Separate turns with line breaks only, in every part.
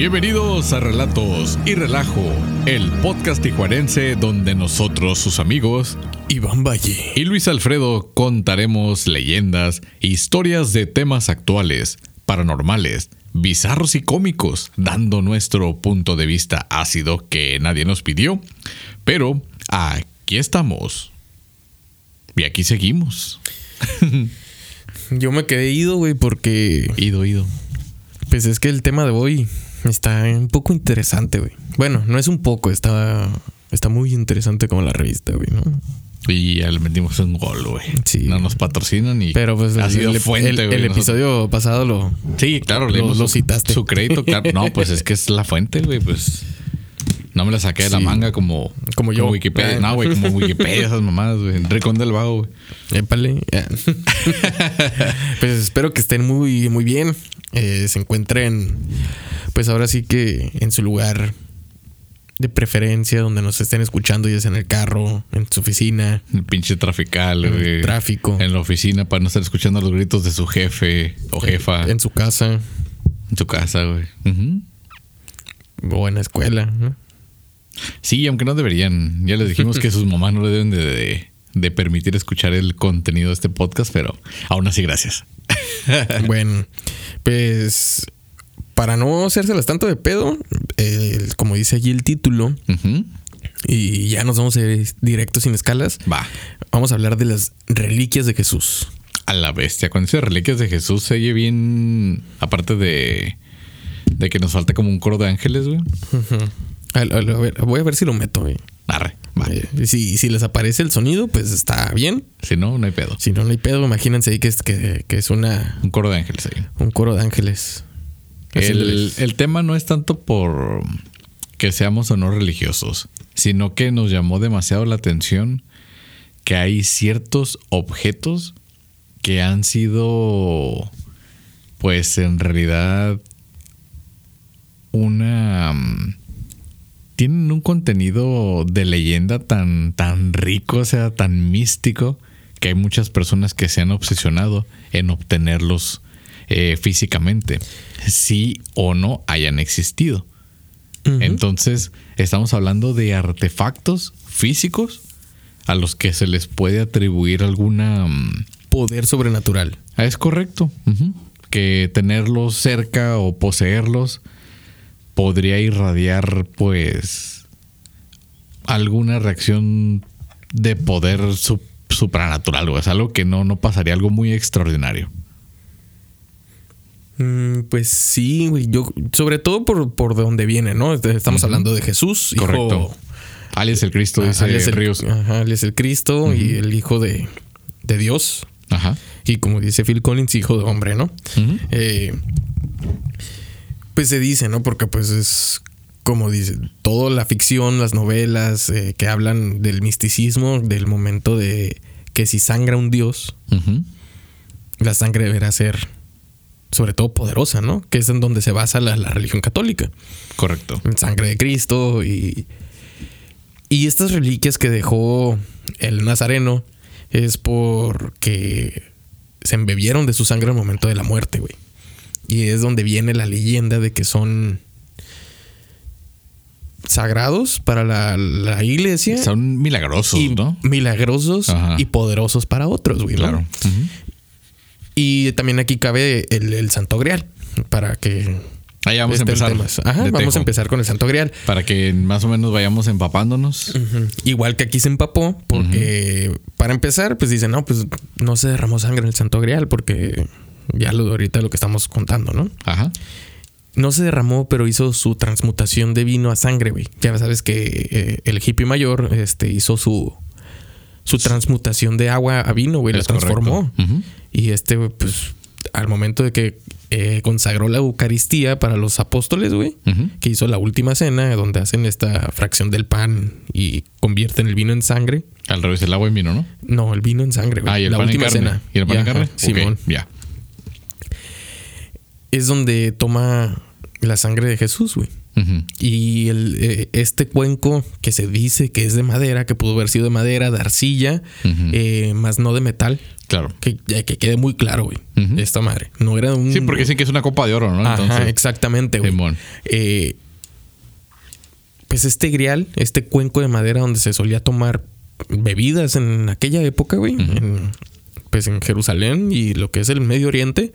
Bienvenidos a Relatos y Relajo, el podcast tijuarense donde nosotros, sus amigos,
Iván Valle
y Luis Alfredo contaremos leyendas, historias de temas actuales, paranormales, bizarros y cómicos, dando nuestro punto de vista ácido que nadie nos pidió. Pero aquí estamos. Y aquí seguimos.
Yo me quedé ido, güey, porque.
Ido, ido.
Pues es que el tema de hoy está un poco interesante, güey. Bueno, no es un poco, está, está muy interesante como la revista, güey, ¿no?
Y ya le metimos un gol, güey.
Sí.
No nos patrocinan y.
Pero pues
ha sido
el-
fuente,
el-
güey.
el episodio pasado lo.
Sí, claro,
lo- lo citaste.
Su crédito, claro. No, pues es que es la fuente, güey. Pues no me la saqué de la
Sí.
manga como,
Como yo.
Wikipedia.
Ah.
No, güey, como Wikipedia, esas mamadas, güey. Rincón del Vago, güey.
Épale. Pues espero que estén muy, muy bien. Eh, se encuentren, pues ahora sí que en su lugar de preferencia, donde nos estén escuchando, ya sea en el carro, en su oficina,
El pinche trafical,
en
güey.
tráfico,
En la oficina para no estar escuchando los gritos de su jefe o jefa en,
en su casa
su casa, güey.
O en la escuela. ¿no?
Sí, aunque no deberían. Ya les dijimos que sus mamás no le deben de, de- de permitir escuchar el contenido de este podcast, pero aún así, gracias.
Bueno, pues para no hacérselas tanto de pedo, eh, como dice allí el título, y ya nos vamos a ir directo sin escalas,
Va.
vamos a hablar de las reliquias de Jesús.
A la bestia. Cuando dice reliquias de Jesús, se oye bien. Aparte de. De que nos falta como un coro de ángeles, güey.
A, a- a ver, voy a ver si lo meto. güey.
Arre. Va.
Eh, si, si les aparece el sonido, pues está bien.
Si no, no hay pedo.
Si no, no hay pedo. Imagínense ahí que es, que, que es una,
Un coro de ángeles ahí.
un coro de ángeles.
El, el tema no es tanto por que seamos o no religiosos, sino que nos llamó demasiado la atención que hay ciertos objetos que han sido, pues en realidad, una... Tienen un contenido de leyenda tan, tan rico, o sea, tan místico, que hay muchas personas que se han obsesionado en obtenerlos eh, físicamente, sí o no hayan existido. Entonces, estamos hablando de artefactos físicos a los que se les puede atribuir alguna... mm,
poder sobrenatural.
ah, es correcto. Que tenerlos cerca o poseerlos podría irradiar, pues, alguna reacción de poder sup- supranatural. O es algo que no, no pasaría, algo muy extraordinario.
Mm, pues sí, güey. Yo, sobre todo por, por de dónde viene, ¿no? Estamos hablando de Jesús. hijo-
Correcto. Alias el Cristo,
Ah,
dice
alias el-
Ríos.
Ajá, es el Cristo y el hijo de, de Dios.
Ajá.
Y como dice Phil Collins, hijo de hombre, ¿no? Eh, pues se dice, ¿no? Porque pues es como dice, toda la ficción, las novelas eh, que hablan del misticismo, del momento de que si sangra un dios, la sangre deberá ser sobre todo poderosa, ¿no? Que es en donde se basa la, la religión católica.
Correcto.
En sangre de Cristo y, y estas reliquias que dejó el Nazareno es porque se embebieron de su sangre al momento de la muerte, güey. Y es donde viene la leyenda de que son sagrados para la, la iglesia
Son milagrosos,
y
¿no?
milagrosos
Ajá.
y poderosos para otros, güey. ¿no?
Claro.
Y también aquí cabe el, el Santo Grial para que
Ahí vamos a empezar.
Ajá, vamos
tejo.
a empezar con el Santo Grial.
Para que más o menos vayamos empapándonos.
Igual que aquí se empapó, porque para empezar, pues dicen, no, pues no se derramó sangre en el Santo Grial, porque ya lo ahorita lo que estamos contando, ¿no?
Ajá.
No se derramó, pero hizo su transmutación de vino a sangre, güey. Ya sabes que eh, el hippie mayor este, hizo su, su transmutación de agua a vino, güey, la transformó. Y este, pues, al momento de que eh, consagró la Eucaristía para los apóstoles, güey, que hizo la última cena, donde hacen esta fracción del pan y convierten el vino en sangre.
Al revés, el agua en vino, ¿no?
No, el vino en sangre, güey.
Ah, y el
la
pan
última
en carne.
cena.
¿Y el pan en
Ya,
carne?
Simón.
Ya.
Es donde toma la sangre de Jesús, güey. Y el, eh, este cuenco que se dice que es de madera, que pudo haber sido de madera, de arcilla, eh, más no de metal.
Claro.
Que, ya que quede muy claro, güey. Esta madre. No era un.
Sí, porque dicen que es una copa de oro, ¿no?
Ajá,
Entonces,
exactamente, güey. Eh, pues este grial, este cuenco de madera donde se solía tomar bebidas en aquella época, güey. en- pues en Jerusalén y lo que es el Medio Oriente.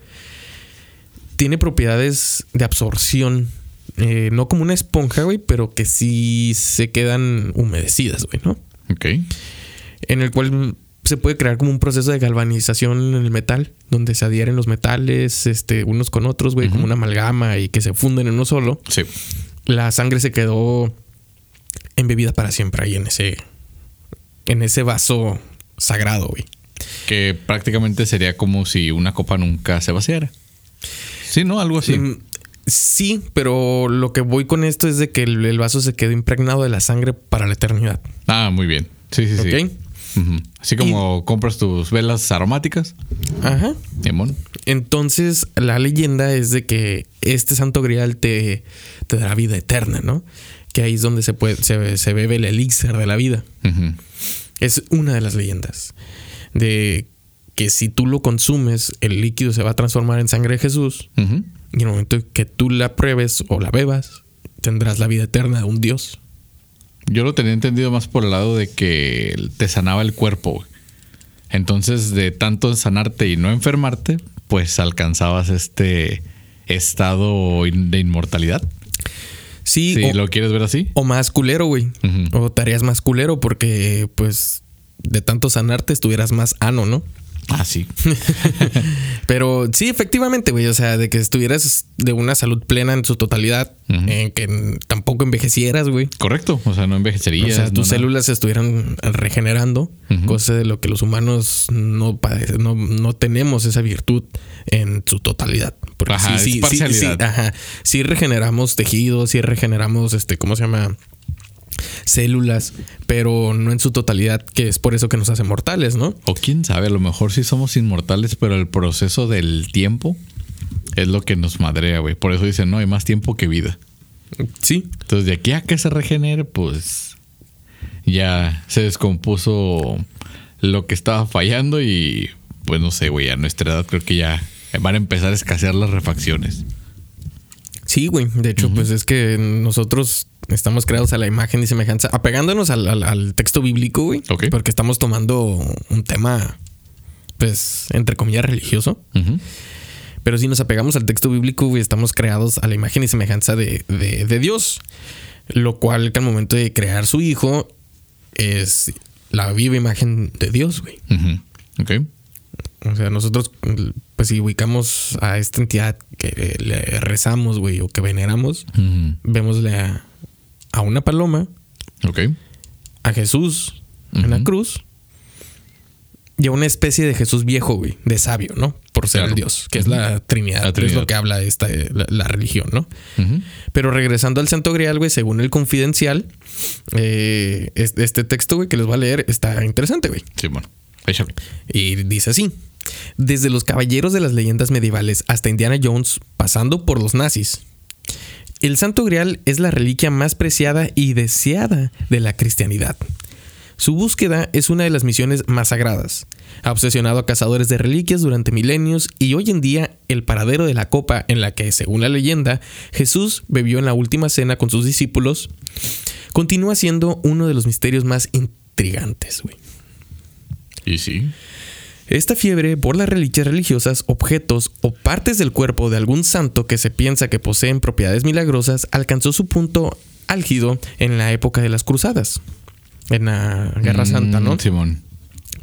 Tiene propiedades de absorción. eh, no como una esponja, güey, pero que sí se quedan humedecidas, güey, ¿no?
Ok.
en el cual se puede crear como un proceso de galvanización en el metal, donde se adhieren los metales este, unos con otros, güey, como una amalgama y que se funden en uno solo.
Sí.
La sangre se quedó embebida para siempre ahí en ese, en ese vaso sagrado, güey.
Que prácticamente sería como si una copa nunca se vaciara. Sí, ¿no? Algo así.
Mm, Sí, pero lo que voy con esto es de que el, el vaso se quedó impregnado de la sangre para la eternidad.
Ah, muy bien. Sí, sí, sí.
¿Ok?
Ujú. Así como compras tus velas aromáticas.
Ajá.
Simón.
Entonces, la leyenda es de que este santo grial te, te dará vida eterna, ¿no? Que ahí es donde se, puede, se, se bebe el elixir de la vida. Es una de las leyendas. De que si tú lo consumes, el líquido se va a transformar en sangre de Jesús. Y en el momento que tú la pruebes o la bebas, tendrás la vida eterna de un Dios.
Yo lo tenía entendido más por el lado de que te sanaba el cuerpo. Entonces, de tanto sanarte y no enfermarte, pues alcanzabas este estado de inmortalidad.
Sí,
Si
o,
lo quieres ver así.
o más culero, güey.
Ujú.
O tareas más culero porque, pues, de tanto sanarte estuvieras más ano, ¿no?
Ah, sí.
Pero sí, efectivamente, güey. O sea, de que estuvieras de una salud plena en su totalidad, en que tampoco envejecieras, güey.
Correcto. O sea, no
O
envejecerías.
sea,
no
tus células se estuvieran regenerando,
Ujú.
cosa de lo que los humanos no, padece- no, no tenemos esa virtud en su totalidad. Porque
Ajá,
sí,
es
sí, sí, sí, ajá. Sí regeneramos tejidos, sí regeneramos, este, ¿cómo se llama? Células, pero no en su totalidad, que es por eso que nos hace mortales, ¿no?
O quién sabe, a lo mejor sí somos inmortales, pero el proceso del tiempo es lo que nos madrea, güey. Por eso dicen, no, hay más tiempo que vida.
Sí,
Entonces, de aquí a que se regenere, pues ya se descompuso lo que estaba fallando y pues no sé, güey, a nuestra edad creo que ya van a empezar a escasear las refacciones.
Sí, güey. De hecho, pues es que nosotros estamos creados a la imagen y semejanza, apegándonos al, al- al texto bíblico, güey.
Ok.
Porque estamos tomando un tema, pues, entre comillas, religioso. Pero si nos apegamos al texto bíblico, güey, estamos creados a la imagen y semejanza de, de- de Dios. Lo cual, que al momento de crear su hijo, es la viva imagen de Dios, güey.
Ujú. Ok.
O sea, nosotros, pues, si ubicamos a esta entidad que le rezamos, güey, o que veneramos,
Ujú.
Vémosle a, a una paloma, a Jesús en la cruz y a una especie de Jesús viejo, güey, de sabio, ¿no? Por ser
Claro.
el Dios, que es la Trinidad,
La
que es lo que habla esta, la, la religión, ¿no? Pero regresando al Santo Grial, güey, según el confidencial, eh, este, este texto, güey, que les voy a leer, está interesante, güey.
Sí, bueno. Échale.
Y dice así. Desde los caballeros de las leyendas medievales hasta Indiana Jones, pasando por los nazis. El Santo Grial es la reliquia más preciada y deseada de la cristianidad. Su búsqueda es una de las misiones más sagradas. Ha obsesionado a cazadores de reliquias durante milenios y hoy en día el paradero de la copa en la que, según la leyenda, Jesús bebió en la última cena con sus discípulos, continúa siendo uno de los misterios más intrigantes.
Y sí.
Esta fiebre por las reliquias religiosas, objetos o partes del cuerpo de algún santo que se piensa que poseen propiedades milagrosas alcanzó su punto álgido en la época de las cruzadas, en la Guerra Santa, ¿no?
Mm, Simón.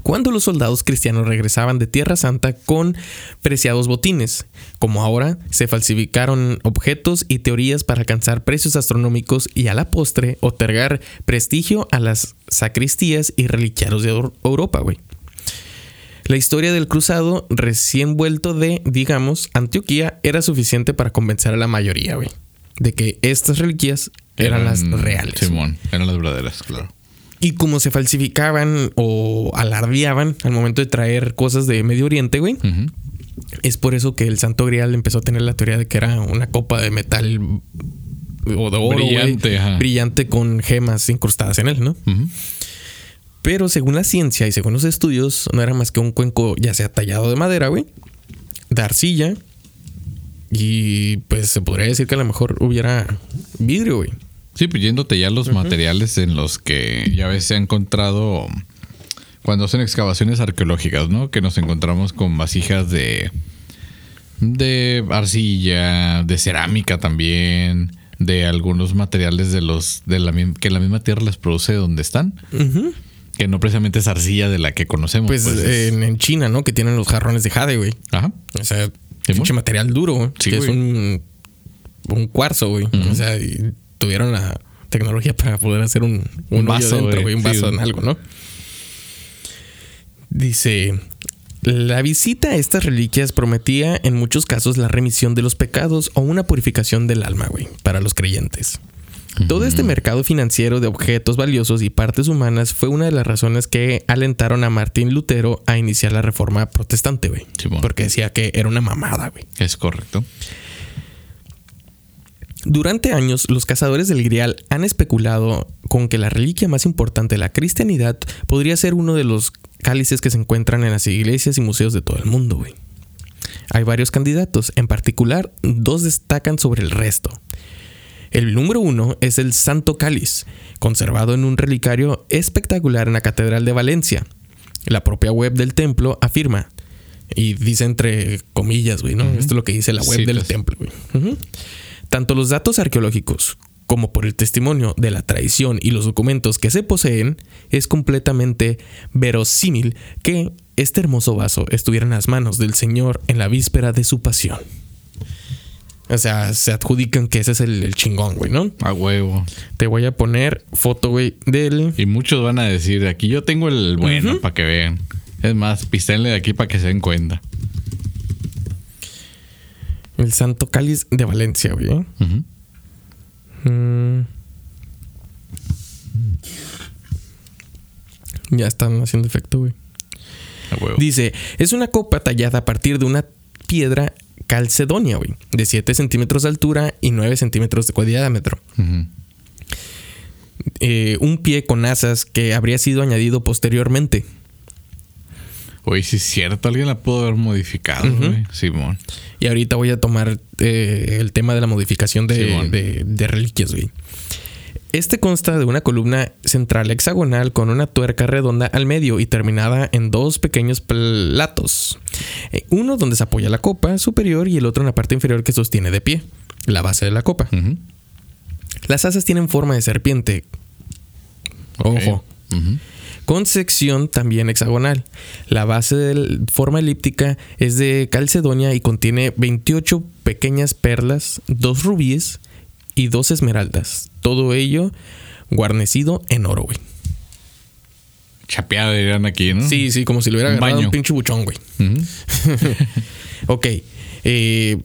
Cuando los soldados cristianos regresaban de Tierra Santa con preciados botines, como ahora se falsificaron objetos y teorías para alcanzar precios astronómicos y a la postre otorgar prestigio a las sacristías y reliquiarios de Eur- Europa, güey. La historia del cruzado recién vuelto de, digamos, Antioquía era suficiente para convencer a la mayoría, güey, de que estas reliquias eran, las reales.
Simón. Eran las verdaderas, claro.
Y como se falsificaban o alardeaban al momento de traer cosas de Medio Oriente, güey, es por eso que el Santo Grial empezó a tener la teoría de que era una copa de metal o de oro,
Brillante,
brillante con gemas incrustadas en él, ¿no?
Ujú.
Pero según la ciencia y según los estudios, no era más que un cuenco ya sea tallado de madera, güey, de arcilla. Y pues se podría decir que a lo mejor hubiera vidrio, güey.
Sí, pues yéndote ya los materiales en los que ya ves se ha encontrado cuando hacen excavaciones arqueológicas, ¿no? Que nos encontramos con vasijas de de arcilla, de cerámica también, de algunos materiales de los de la que la misma tierra les produce donde están. Que no precisamente es arcilla de la que conocemos.
Pues,
pues, es-
en, en China, ¿no? Que tienen los jarrones de jade, güey.
Ajá.
O sea, pinche material duro, güey.
Sí,
que es un, un cuarzo, güey. O sea, y tuvieron la tecnología para poder hacer un, un,
Un
vaso dentro,
güey.
Un
Sí,
vaso en algo, ¿no? Dice. La visita a estas reliquias prometía en muchos casos la remisión de los pecados o una purificación del alma, güey, para los creyentes. Todo este mercado financiero de objetos valiosos y partes humanas fue una de las razones que alentaron a Martín Lutero a iniciar la reforma protestante, güey. Porque decía que era una mamada, güey.
Es correcto.
Durante años, los cazadores del Grial han especulado con que la reliquia más importante de la cristianidad podría ser uno de los cálices que se encuentran en las iglesias y museos de todo el mundo, güey. Hay varios candidatos, en particular, dos destacan sobre el resto. El número uno es el Santo Cáliz, conservado en un relicario espectacular en la Catedral de Valencia. La propia web del templo afirma, y dice entre comillas, güey, ¿no? Esto es lo que dice la web del templo, güey. Tanto los datos arqueológicos como por el testimonio de la tradición y los documentos que se poseen, es completamente verosímil que este hermoso vaso estuviera en las manos del Señor en la víspera de su pasión. O sea, se adjudican que ese es el, el chingón, güey, ¿no?
A huevo.
Te voy a poner foto, güey, del...
Y muchos van a decir, aquí yo tengo el bueno para que vean. Es más, pistenle de aquí para que se den cuenta.
El Santo Cáliz de Valencia, güey. Mm. Ya están haciendo efecto, güey.
A huevo.
Dice, es una copa tallada a partir de una piedra calcedonia, güey, de 7 centímetros de altura y 9 centímetros de diámetro.
Ujú.
Eh, un pie con asas que habría sido añadido posteriormente.
Oye, sí es cierto, alguien la pudo haber modificado, güey. Simón.
Y ahorita voy a tomar eh, el tema de la modificación de, de- de reliquias, güey. Este consta de una columna central hexagonal con una tuerca redonda al medio y terminada en dos pequeños platos. Eh, Uno donde se apoya la copa superior y el otro en la parte inferior que sostiene de pie, la base de la copa. Las asas tienen forma de serpiente. Ojo. Con sección también hexagonal. La base de forma elíptica es de calcedonia y contiene 28 pequeñas perlas, dos rubíes y dos esmeraldas. Todo ello guarnecido en oro, güey.
Chapeada dirían aquí, ¿no?
Sí, sí, como si lo hubiera
Un
agarrado
baño.
un pinche buchón, güey.
Ujú.
Ok. eh,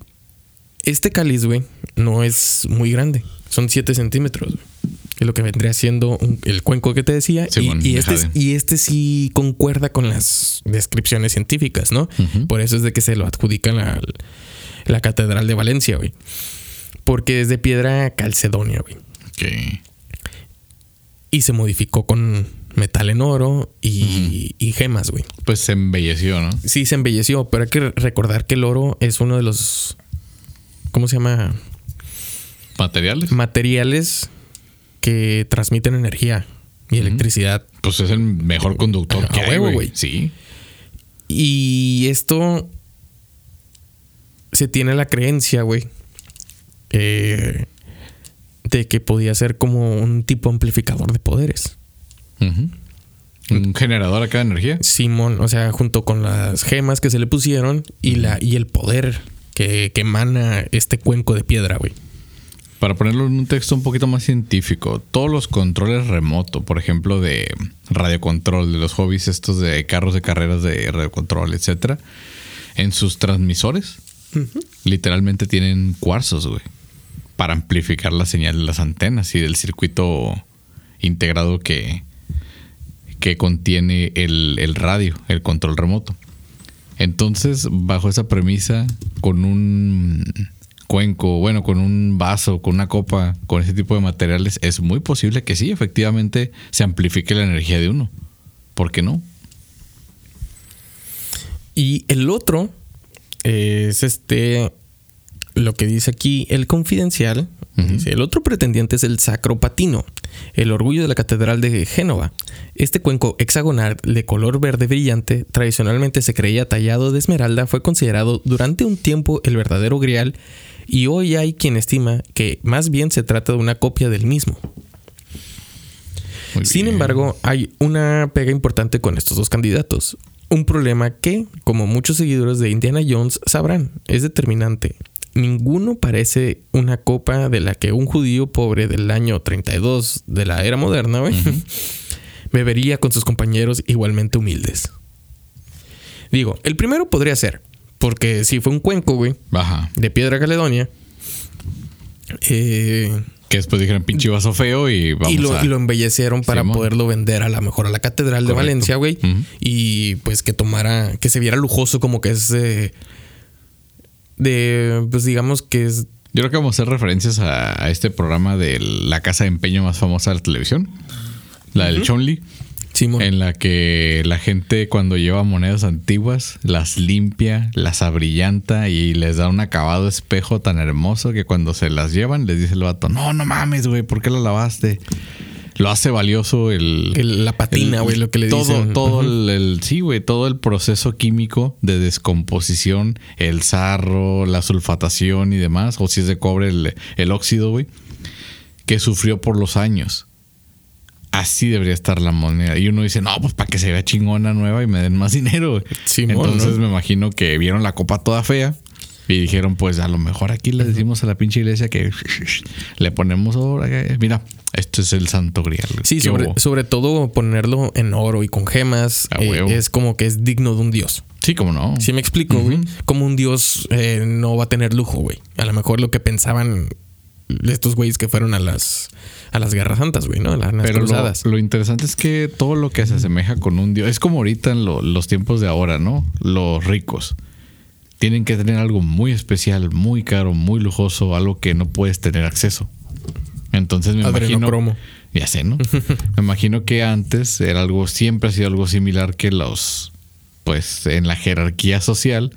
este cáliz, güey, no es muy grande. Son 7 centímetros, güey. Que es lo que vendría siendo un- el cuenco que te decía.
Sí,
y,
bueno,
y este, y este sí concuerda con las descripciones científicas, ¿no? Por eso es de que se lo adjudican a la Catedral de Valencia, güey. Porque es de piedra calcedonia, güey.
Ok.
Y se modificó con metal en oro y, y gemas, güey.
Pues se embelleció, ¿no?
Sí, se embelleció, pero hay que recordar que el oro es uno de los. ¿Cómo se llama?
Materiales.
Materiales que transmiten energía y electricidad.
Pues es el mejor conductor que hay, güey. Sí.
Y esto. Se tiene la creencia, güey. Eh, de que podía ser como un tipo amplificador de poderes.
Un generador acá de energía.
Simón, o sea, junto con las gemas que se le pusieron y, la, y el poder que, que emana este cuenco de piedra, güey.
Para ponerlo en un texto un poquito más científico, todos los controles remoto, por ejemplo, de radiocontrol, de los hobbies estos de carros de carreras de radiocontrol, etcétera, en sus transmisores, literalmente tienen cuarzos, güey, para amplificar la señal de las antenas y del circuito integrado que, que contiene el, el radio, el control remoto. Entonces, bajo esa premisa, con un cuenco, bueno, con un vaso, con una copa, con ese tipo de materiales, es muy posible que sí, efectivamente, se amplifique la energía de uno. ¿Por qué no?
Y el otro es este, lo que dice aquí, el confidencial. Dice, el otro pretendiente es el Sacro Patino, el orgullo de la Catedral de Génova. Este cuenco hexagonal de color verde brillante, tradicionalmente se creía tallado de esmeralda, fue considerado durante un tiempo el verdadero grial y hoy hay quien estima que más bien se trata de una copia del mismo.
Muy
Sin
bien.
embargo, hay una pega importante con estos dos candidatos. Un problema que, como muchos seguidores de Indiana Jones sabrán, es determinante. Ninguno parece una copa de la que un judío pobre del año 32 de la era moderna, güey, bebería con sus compañeros igualmente humildes. Digo, el primero podría ser, porque si fue un cuenco, güey, de piedra caledonia, eh,
Que después dijeron pinche vaso feo y vamos
y, lo,
a...
y lo embellecieron para poderlo vender a la mejor a la catedral de. Valencia, güey. Y pues que tomara, que se viera lujoso como que es de, de pues digamos que es
Yo creo que vamos a hacer referencias a, a este programa de la casa de empeño más famosa de la televisión. La del Chonli.
Simón.
En la que la gente cuando lleva monedas antiguas las limpia, las abrillanta y les da un acabado espejo tan hermoso que cuando se las llevan les dice el vato, no, no mames, güey, ¿por qué la lavaste? Lo hace valioso el...
El- la patina, güey, lo que le
todo,
dicen.
Todo el, el- sí, güey, todo el proceso químico de descomposición, el sarro, la sulfatación y demás, o si es de cobre el, el óxido, güey, que sufrió por los años. Así debería estar la moneda. Y uno dice, no, pues para que se vea chingona nueva y me den más dinero. güey".
Simón,
Entonces
¿no?
me imagino que vieron la copa toda fea y dijeron, pues a lo mejor aquí le decimos a la pinche iglesia que le ponemos oro. acá". Mira, esto es el santo grial.
Sí,
¿Qué
sobre, sobre todo ponerlo en oro y con gemas
A
eh,
huevo.
es como que es digno de un dios.
Sí, como no.
Si me explico, güey. Como un dios eh, no va a tener lujo, güey. A lo mejor lo que pensaban estos güeyes que fueron a las a las guerras santas, güey, ¿no? A las
Pero
cruzadas.
lo, lo interesante es que todo lo que se asemeja con un dios es como ahorita en lo- los tiempos de ahora, ¿no? Los ricos tienen que tener algo muy especial, muy caro, muy lujoso, algo que no puedes tener acceso. Entonces me imagino. Ya sé, ¿no? me imagino que antes era algo, siempre ha sido algo similar que los, pues, en la jerarquía social,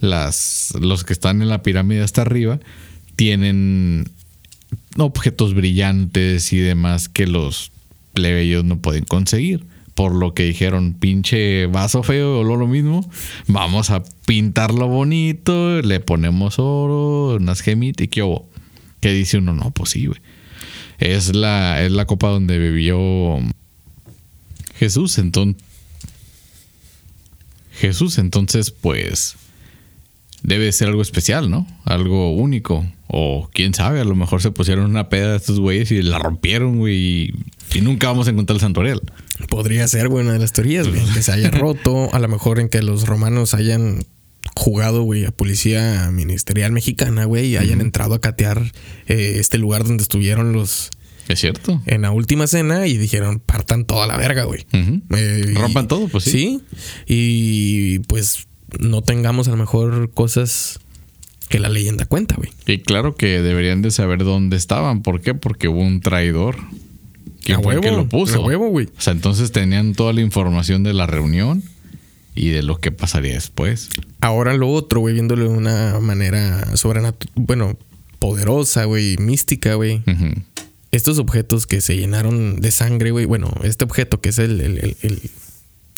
las, los que están en la pirámide hasta arriba tienen objetos brillantes y demás que los plebeyos no pueden conseguir. Por lo que dijeron, pinche vaso feo o lo mismo, vamos a pintarlo bonito, le ponemos oro, unas gemitas y qué. Que dice uno, no, pues sí, güey. Es la, es la copa donde bebió Jesús, entonces. Jesús, entonces, pues. Debe ser algo especial, ¿no? Algo único. O quién sabe, a lo mejor se pusieron una peda de estos güeyes y la rompieron, güey. Y, y nunca vamos a encontrar el santorial.
Podría ser, güey, una de las teorías, güey. Que se haya roto. A lo mejor en que los romanos hayan jugado, güey, a policía ministerial mexicana, güey, y hayan entrado a catear eh, este lugar donde estuvieron los
¿Es cierto?
en la última cena y dijeron partan toda la verga, güey. Eh, y-
Rompan todo, pues sí.
Sí. Y pues no tengamos a lo mejor cosas que la leyenda cuenta, güey.
Y claro que deberían de saber dónde estaban. ¿Por qué? Porque hubo un traidor. ¿Quién
A
fue el que lo puso?
a huevo, güey.
O sea, entonces tenían toda la información de la reunión y de lo que pasaría después.
Ahora lo otro, güey, viéndolo de una manera sobrenatural, bueno, poderosa, güey, mística, güey. Estos objetos que se llenaron de sangre, güey. Bueno, este objeto que es el, el, el, el-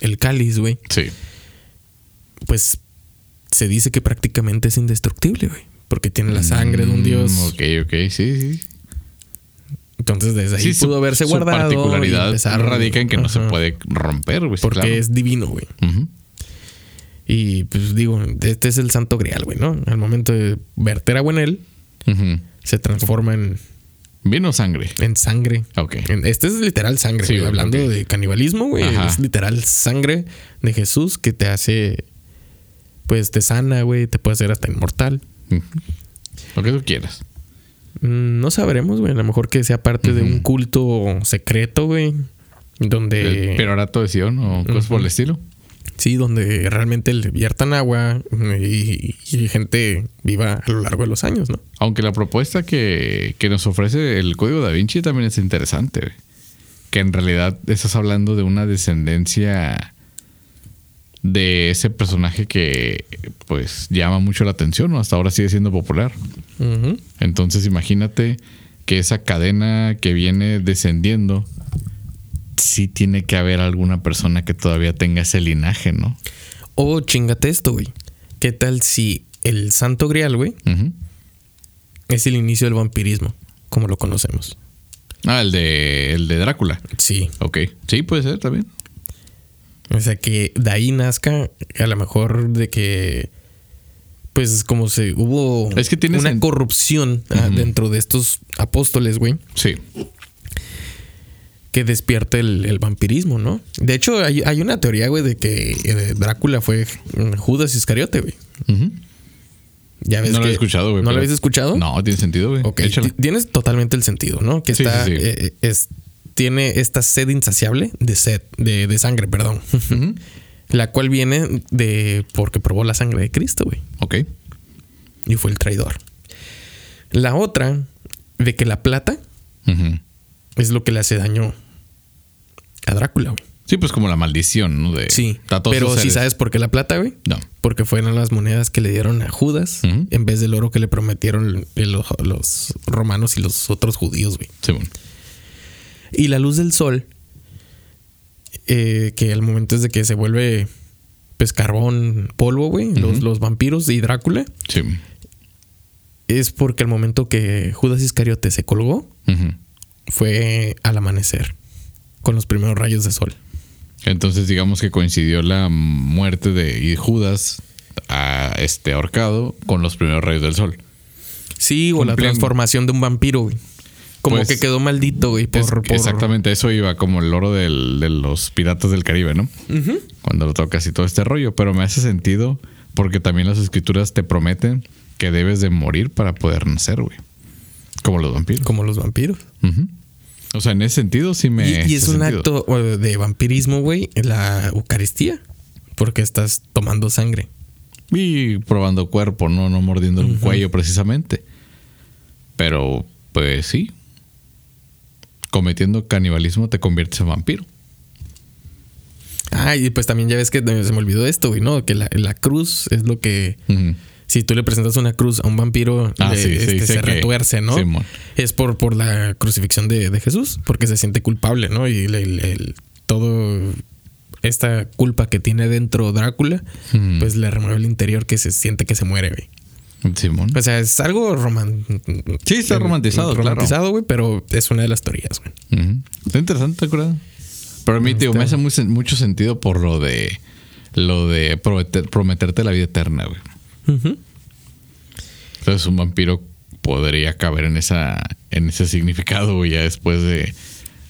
el cáliz, güey.
Sí.
Pues se dice que prácticamente es indestructible, güey. Porque tiene la sangre de un dios.
Mm, Ok, ok, sí, sí.
Entonces desde ahí
Sí,
pudo haberse
su
guardado. y
particularidad
empezar-
radica en que no se puede romper, güey.
Porque
claro.
es divino, güey. Y pues digo, este es el santo grial, güey, ¿no? Al momento de verter agua en él, se transforma en,
¿Vino sangre?
en sangre.
Ok.
Este es literal sangre,
Sí,
güey. Hablando de canibalismo, güey.
Ajá.
Es literal sangre de Jesús que te hace, pues te sana, güey. Te puede hacer hasta inmortal.
Lo que tú quieras.
Mm, No sabremos, güey. A lo mejor que sea parte de un culto secreto, güey. Donde...
El perorato de Sion o cosas por el estilo.
Sí, donde realmente le viertan agua y, y gente viva a lo largo de los años, ¿no?
Aunque la propuesta que, que nos ofrece el código da Vinci también es interesante. güey. Que en realidad estás hablando de una descendencia de ese personaje que pues llama mucho la atención, ¿no? Hasta ahora sigue siendo popular. Entonces imagínate que esa cadena que viene descendiendo, sí tiene que haber alguna persona que todavía tenga ese linaje, ¿no?
O chingate esto, güey. ¿Qué tal si el Santo Grial, güey, es el inicio del vampirismo, como lo conocemos?
Ah, el de, el de Drácula.
Sí.
Ok. Sí, puede ser también.
O sea, que de ahí nazca a lo mejor de que, pues como se hubo
Es que tienes
una
en-
corrupción ah, dentro de estos apóstoles, güey,
Sí.
que despierte el, el vampirismo, ¿no? De hecho, hay, hay una teoría, güey, de que eh, Drácula fue Judas Iscariote, güey.
Ujú.
Ya ves
No lo he escuchado, güey.
¿No lo habéis escuchado?
No, tiene sentido, güey.
Ok,
Échala.
tienes totalmente el sentido, ¿no? Que
Sí,
está,
sí, sí.
eh, es, tiene esta sed insaciable de sed, de, de sangre, perdón. La cual viene de porque probó la sangre de Cristo, güey.
Ok.
Y fue el traidor. La otra, de que la plata es lo que le hace daño a Drácula, güey.
Sí, pues como la maldición, ¿no? De,
Sí, pero
esos
sí sabes por qué la plata, güey.
No.
Porque fueron las monedas que le dieron a Judas en vez del oro que le prometieron los, los romanos y los otros judíos, güey.
Sí, bueno.
Y la luz del sol, eh, que al momento es de que se vuelve pues carbón, polvo, güey, los, los vampiros y Drácula,
Sí.
es porque al momento que Judas Iscariote se colgó, fue al amanecer, con los primeros rayos de sol.
Entonces, digamos que coincidió la muerte de Judas a este ahorcado con los primeros rayos del sol.
Sí, o la transformación de un vampiro, güey. Como
Pues,
que quedó maldito, güey, por,
Es-
por-
Exactamente, eso iba como el oro del- de los piratas del Caribe, ¿no? Cuando lo tocas y todo este rollo. Pero me hace sentido porque también las escrituras te prometen que debes de morir para poder nacer, güey. Como los vampiros.
Como los vampiros.
O sea, en ese sentido sí me.
y, y es un
sentido.
acto de vampirismo, güey, la Eucaristía. Porque estás tomando sangre.
Y probando cuerpo, no, no mordiendo un cuello precisamente. Pero, pues sí. Cometiendo canibalismo te conviertes en vampiro.
Ah, y pues también ya ves que se me olvidó esto, güey, ¿no? Que la, la cruz es lo que. Si tú le presentas una cruz a un vampiro,
Ah,
le-
sí, sí,
este, se retuerce, ¿no?
Simón.
es por, por la crucifixión de, de Jesús, porque se siente culpable, ¿no? Y el, todo esta culpa que tiene dentro Drácula, pues le remueve el interior que se siente que se muere, güey.
Simón.
O sea, es algo roman...
Sí, está romantizado, claro.
Romantizado, güey, pero es una de las teorías, güey.
Está interesante, ¿verdad? Pero a mí, tío, me hace muy mucho sentido por lo de lo de prometer- prometerte la vida eterna, güey. Entonces un vampiro podría caber en esa en ese significado, güey, ya después de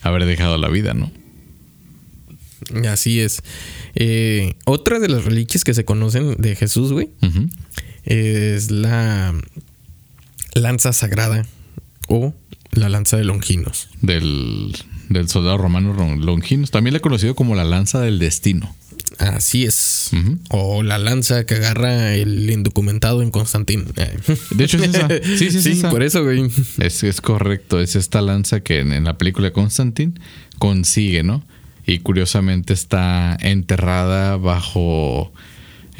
haber dejado la vida, ¿no?
Así es. Eh, otra de las reliquias que se conocen de Jesús, güey,
Ujú.
Es la lanza sagrada o la lanza de Longinos.
Del, del soldado romano Longinus. También le he conocido como la lanza del destino.
Así es. O la lanza que agarra el indocumentado en Constantín.
De hecho, es esa. Sí, sí, es esa.
por eso, güey.
Es, es correcto, es esta lanza que en, en la película de Constantine consigue, ¿no? Y curiosamente está enterrada bajo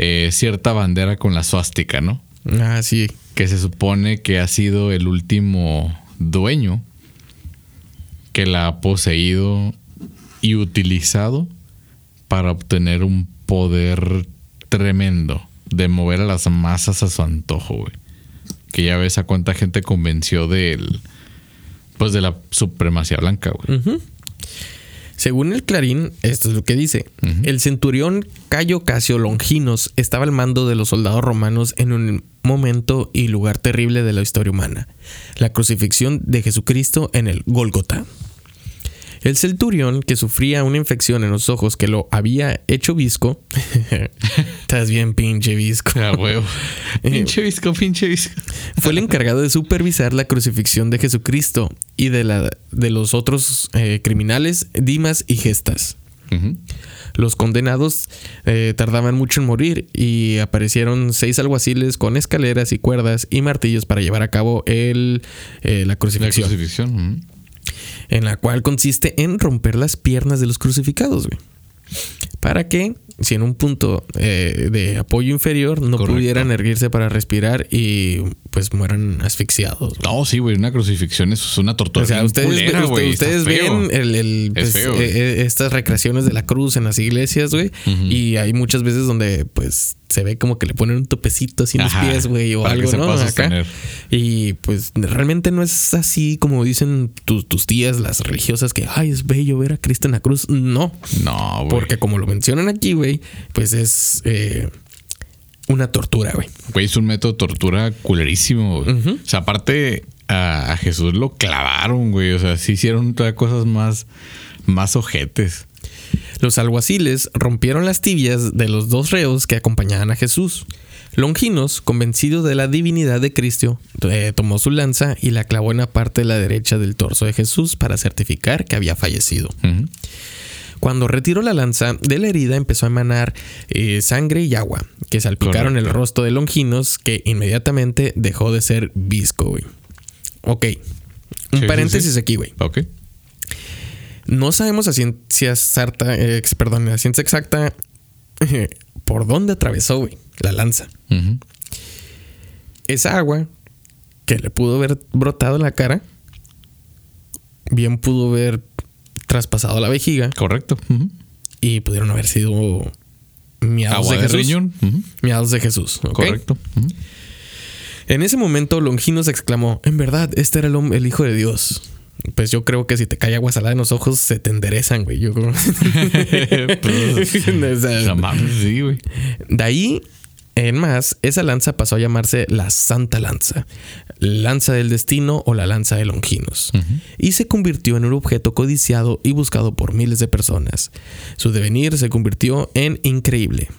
eh, cierta bandera con la suástica, ¿no?
Ah, sí.
Que se supone que ha sido el último dueño que la ha poseído y utilizado para obtener un poder tremendo de mover a las masas a su antojo, güey. Que ya ves a cuánta gente convenció del pues de la supremacía blanca, güey.
Según el Clarín, esto es lo que dice. El centurión Cayo Casio Longinos estaba al mando de los soldados romanos en un momento y lugar terrible de la historia humana, la crucifixión de Jesucristo en el Gólgota. El centurión, que sufría una infección en los ojos que lo había hecho visco, estás bien pinche visco,
Ah, huevo. pinche visco, pinche visco.
fue el encargado de supervisar la crucifixión de Jesucristo y de, la, de los otros eh, criminales, Dimas y Gestas. Los condenados eh, tardaban mucho en morir y aparecieron seis alguaciles con escaleras y cuerdas y martillos para llevar a cabo el, eh, la
La
crucifixión,
crucifixión. ujú.
En la cual consiste en romper las piernas de los crucificados, güey. Para que, si en un punto eh, de apoyo inferior no
Correcto.
pudieran erguirse para respirar y pues mueran asfixiados. güey.
No, sí, güey. Una crucifixión es una tortura.
O sea, ustedes,
culera,
usted-
güey, está
ustedes ven el, el,
Es
pues,
feo,
eh, eh, estas recreaciones de la cruz en las iglesias, güey. Y hay muchas veces donde pues se ve como que le ponen un topecito así en los pies, güey, o algo,
se
¿no? Acá. Y pues realmente no es así como dicen tus, tus tías, las religiosas, que ay, es bello ver a Cristo en la cruz. No,
No, güey.
porque como lo mencionan aquí, güey, pues es eh, una tortura, güey.
Güey, es un método de tortura culerísimo. O sea, aparte a, a Jesús lo clavaron, güey. O sea, sí hicieron todavía cosas más, más ojetes.
Los alguaciles rompieron las tibias de los dos reos que acompañaban a Jesús. Longinos, convencido de la divinidad de Cristo, eh, tomó su lanza y la clavó en la parte de la derecha del torso de Jesús para certificar que había fallecido. Cuando retiró la lanza, de la herida empezó a emanar eh, sangre y agua, que salpicaron el rostro de Longinos, que inmediatamente dejó de ser visco, güey. Ok. Un
Sí,
paréntesis
sí.
aquí, güey.
Ok.
No sabemos a ciencia exacta, eh, perdón, a ciencia exacta por dónde atravesó, güey, la lanza. Esa agua que le pudo haber brotado en la cara, bien pudo haber traspasado la vejiga
Correcto.
Y pudieron haber sido miados de
de
Jesús.
riñón.
Miados de Jesús.
Correcto.
En ese momento, Longinos exclamó: En verdad, este era el, el Hijo de Dios. Pues yo creo que si te cae agua salada en los ojos, se te enderezan, güey. Yo creo.
Pues,
O sea,
sí, güey.
De ahí en más, esa lanza pasó a llamarse la Santa Lanza, lanza del destino o la lanza de Longinos, y se convirtió en un objeto codiciado y buscado por miles de personas. Su devenir se convirtió en increíble.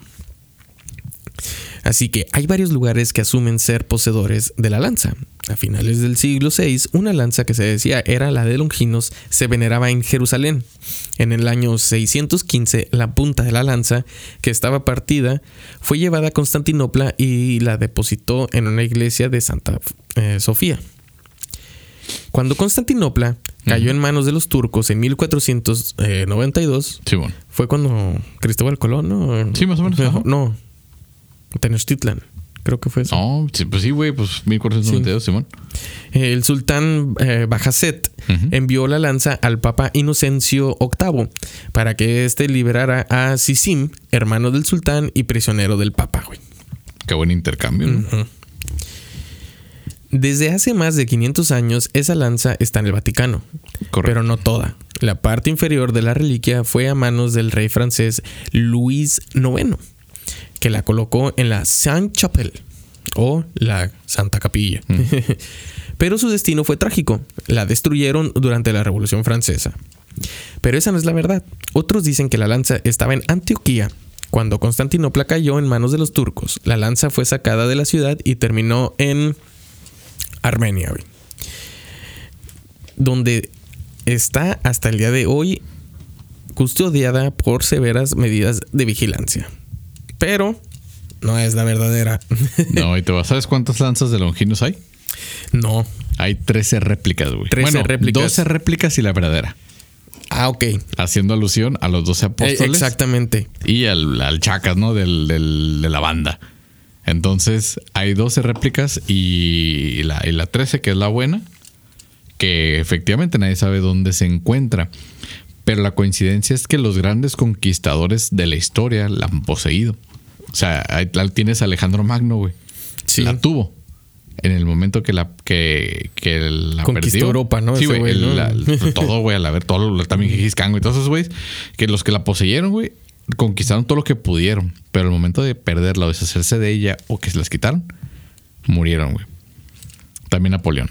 Así que hay varios lugares que asumen ser poseedores de la lanza. A finales del siglo VI, una lanza que se decía era la de Longinos se veneraba en Jerusalén. En el año 615, la punta de la lanza, que estaba partida, fue llevada a Constantinopla y la depositó en una iglesia de Santa eh, Sofía. Cuando Constantinopla cayó en manos de los turcos en 1492,
Sí, bueno.
fue cuando Cristóbal Colón, ¿no?
Sí, más o menos,
No. No. Tenochtitlan. Creo que fue eso.
No, sí, pues sí, güey, pues 1492, Simón.
El sultán eh, envió la lanza al papa Inocencio VIII para que éste liberara a Sisim, hermano del sultán y prisionero del papa, güey.
Qué buen intercambio. ¿no?
Desde hace más de 500 años, esa lanza está en el Vaticano.
Correcto.
Pero no toda. La parte inferior de la reliquia fue a manos del rey francés Luis IX, que la colocó en la Sainte-Chapelle o la Santa Capilla. Pero su destino fue trágico. La destruyeron durante la Revolución Francesa. Pero esa no es la verdad. Otros dicen que la lanza estaba en Antioquía. Cuando Constantinopla cayó en manos de los turcos, la lanza fue sacada de la ciudad y terminó en Armenia. Donde está hasta el día de hoy custodiada por severas medidas de vigilancia. Pero no es la verdadera.
No, y te vas, ¿sabes cuántas lanzas de Longinos hay?
no.
Hay 13 réplicas, güey.
13
bueno,
réplicas.
12 réplicas y la verdadera.
Ah, ok. Eh,
Haciendo alusión a los 12 apóstoles.
exactamente.
y al, al Chacas, ¿no? Del, del- de la banda. Entonces, hay 12 réplicas y la, y la 13, que es la buena, que efectivamente nadie sabe dónde se encuentra. Pero la coincidencia es que los grandes conquistadores de la historia la han poseído. O sea, ahí tienes a Alejandro Magno, güey.
Sí.
La tuvo. En el momento que la que, que la
Conquistó
perdió.
Europa, ¿no?
Sí, güey.
¿no?
la- todo, güey, al haber todo, también Gengis Khan, güey, todos esos güeyes, que los que la poseyeron, güey, conquistaron todo lo que pudieron. Pero al momento de perderla o deshacerse de ella o que se las quitaron, murieron, güey. También Napoleón.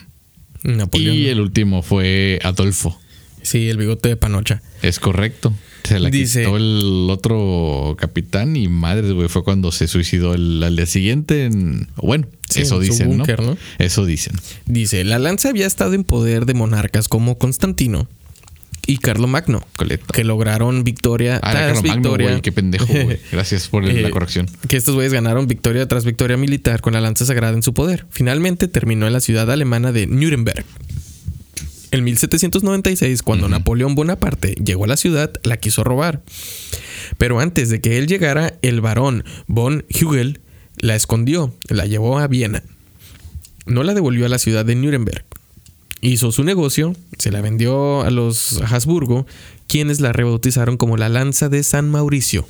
Napoleón.
Y el último fue Adolfo.
Sí, el bigote de panocha.
Es correcto. Se la
Dice-
quitó el otro capitán y madre, güey, fue cuando se suicidó el, al día siguiente. en- bueno,
Sí,
eso
en
dicen, ¿no?
¿no?
Eso dicen.
Dice, la lanza había estado en poder de monarcas como Constantino, y Carlo Magno, que lograron victoria
Ah,
tras
Magno,
victoria.
Qué pendejo, güey. Gracias por la
Eh,
corrección.
Que estos güeyes ganaron victoria tras victoria militar con la lanza sagrada en su poder. Finalmente terminó en la ciudad alemana de Nuremberg. En 1796, cuando Napoleón Bonaparte llegó a la ciudad, la quiso robar. Pero antes de que él llegara, el barón von Hugel la escondió, la llevó a Viena. No la devolvió a la ciudad de Nuremberg. Hizo su negocio, se la vendió a los Habsburgo, quienes la rebautizaron como la lanza de San Mauricio.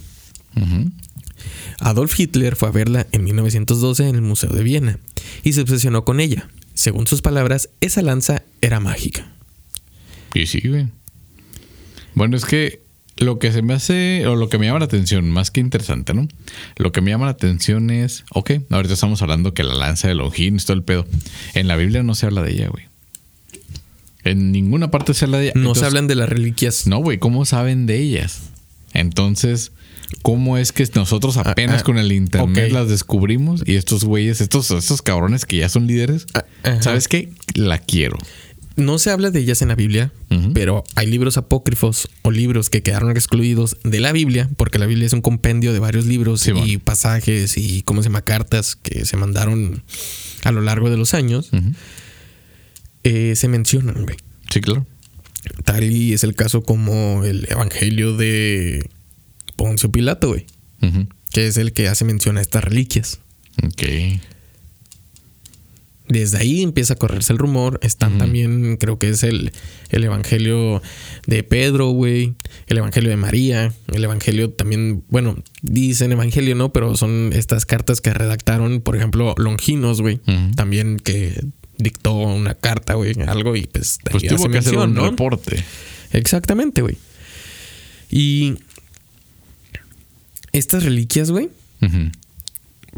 Adolf Hitler fue a verla en 1912 en el Museo de Viena y se obsesionó con ella. Según sus palabras, esa lanza era mágica.
Y sí, güey. Bueno, es que lo que se me hace, o lo que me llama la atención, más que interesante, ¿no? Lo que me llama la atención es, ok, ahorita estamos hablando que la lanza de Longines, todo el pedo. En la Biblia no se habla de ella, güey. En ninguna parte se habla de ella.
No se hablan de las reliquias.
No, güey, ¿cómo saben de ellas? Entonces, ¿cómo es que nosotros apenas
ah,
con el internet las descubrimos? Y estos güeyes, estos, estos cabrones que ya son líderes,
Ah.
¿sabes qué? La quiero.
No se habla de ellas en la Biblia, pero hay libros apócrifos o libros que quedaron excluidos de la Biblia, porque la Biblia es un compendio de varios libros
Sí,
y
bueno.
pasajes y, ¿cómo se llama?, cartas que se mandaron a lo largo de los años. Eh, se mencionan, güey.
Sí, claro.
Tal y es el caso como el Evangelio de Poncio Pilato, güey, que es el que hace mención a estas reliquias.
Ok.
Desde ahí empieza a correrse el rumor. Están también, creo que es el, el Evangelio de Pedro, güey. El Evangelio de María. El Evangelio también, bueno, dicen Evangelio, ¿no? Pero son estas cartas que redactaron, por ejemplo, Longinos, güey. También que dictó una carta, güey, algo y pues...
Pues tuvo
hace
que hacer un
¿no?
reporte.
Exactamente, güey. Y estas reliquias, güey,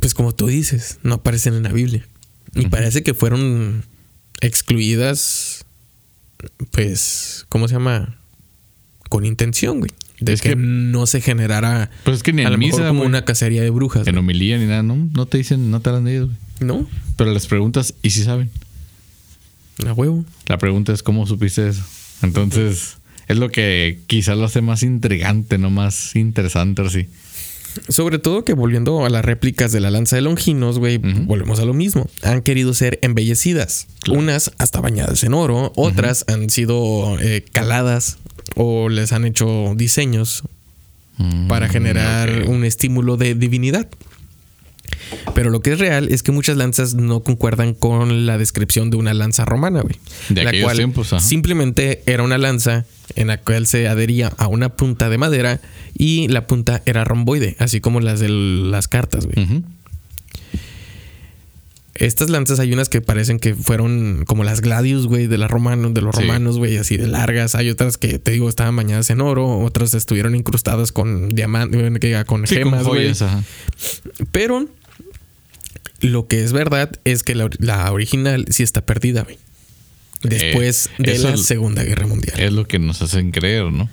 pues como tú dices, no aparecen en la Biblia. Y parece que fueron excluidas, pues, ¿cómo se llama? Con intención, güey. De
Es
que,
que-
no se generara
Pues es que ni
a
en
lo mejor
misa,
como
güey,
una cacería de brujas.
en homilía ni nada, ¿no? No te dicen, no te de ellos, güey.
¿No?
Pero les preguntas, ¿y si saben?
A huevo.
La pregunta es, ¿cómo supiste eso? Entonces, es lo que quizás lo hace más intrigante, no más interesante, así.
Sobre todo que volviendo a las réplicas de la lanza de Longinos, güey, volvemos a lo mismo. Han querido ser embellecidas. Unas hasta bañadas en oro, otras han sido eh, caladas o les han hecho diseños para generar
Mm,
un estímulo de divinidad. Pero lo que es real es que muchas lanzas no concuerdan con la descripción de una lanza romana, güey.
De
la
aquellos
cual
tiempos, ajá.
simplemente era una lanza en la cual se adhería a una punta de madera y la punta era romboide, así como las de las cartas, güey. Estas lanzas hay unas que parecen que fueron como las gladius, güey, de, las romanos, de los
Sí.
romanos, güey, así de largas. Hay otras que, te digo, estaban bañadas en oro, otras estuvieron incrustadas con diamantes, con
Sí,
gemas, güey. Pero lo que es verdad es que la, la original sí está perdida, güey. Después
Eh,
de la Segunda Guerra Mundial.
Es lo que nos hacen creer, ¿no?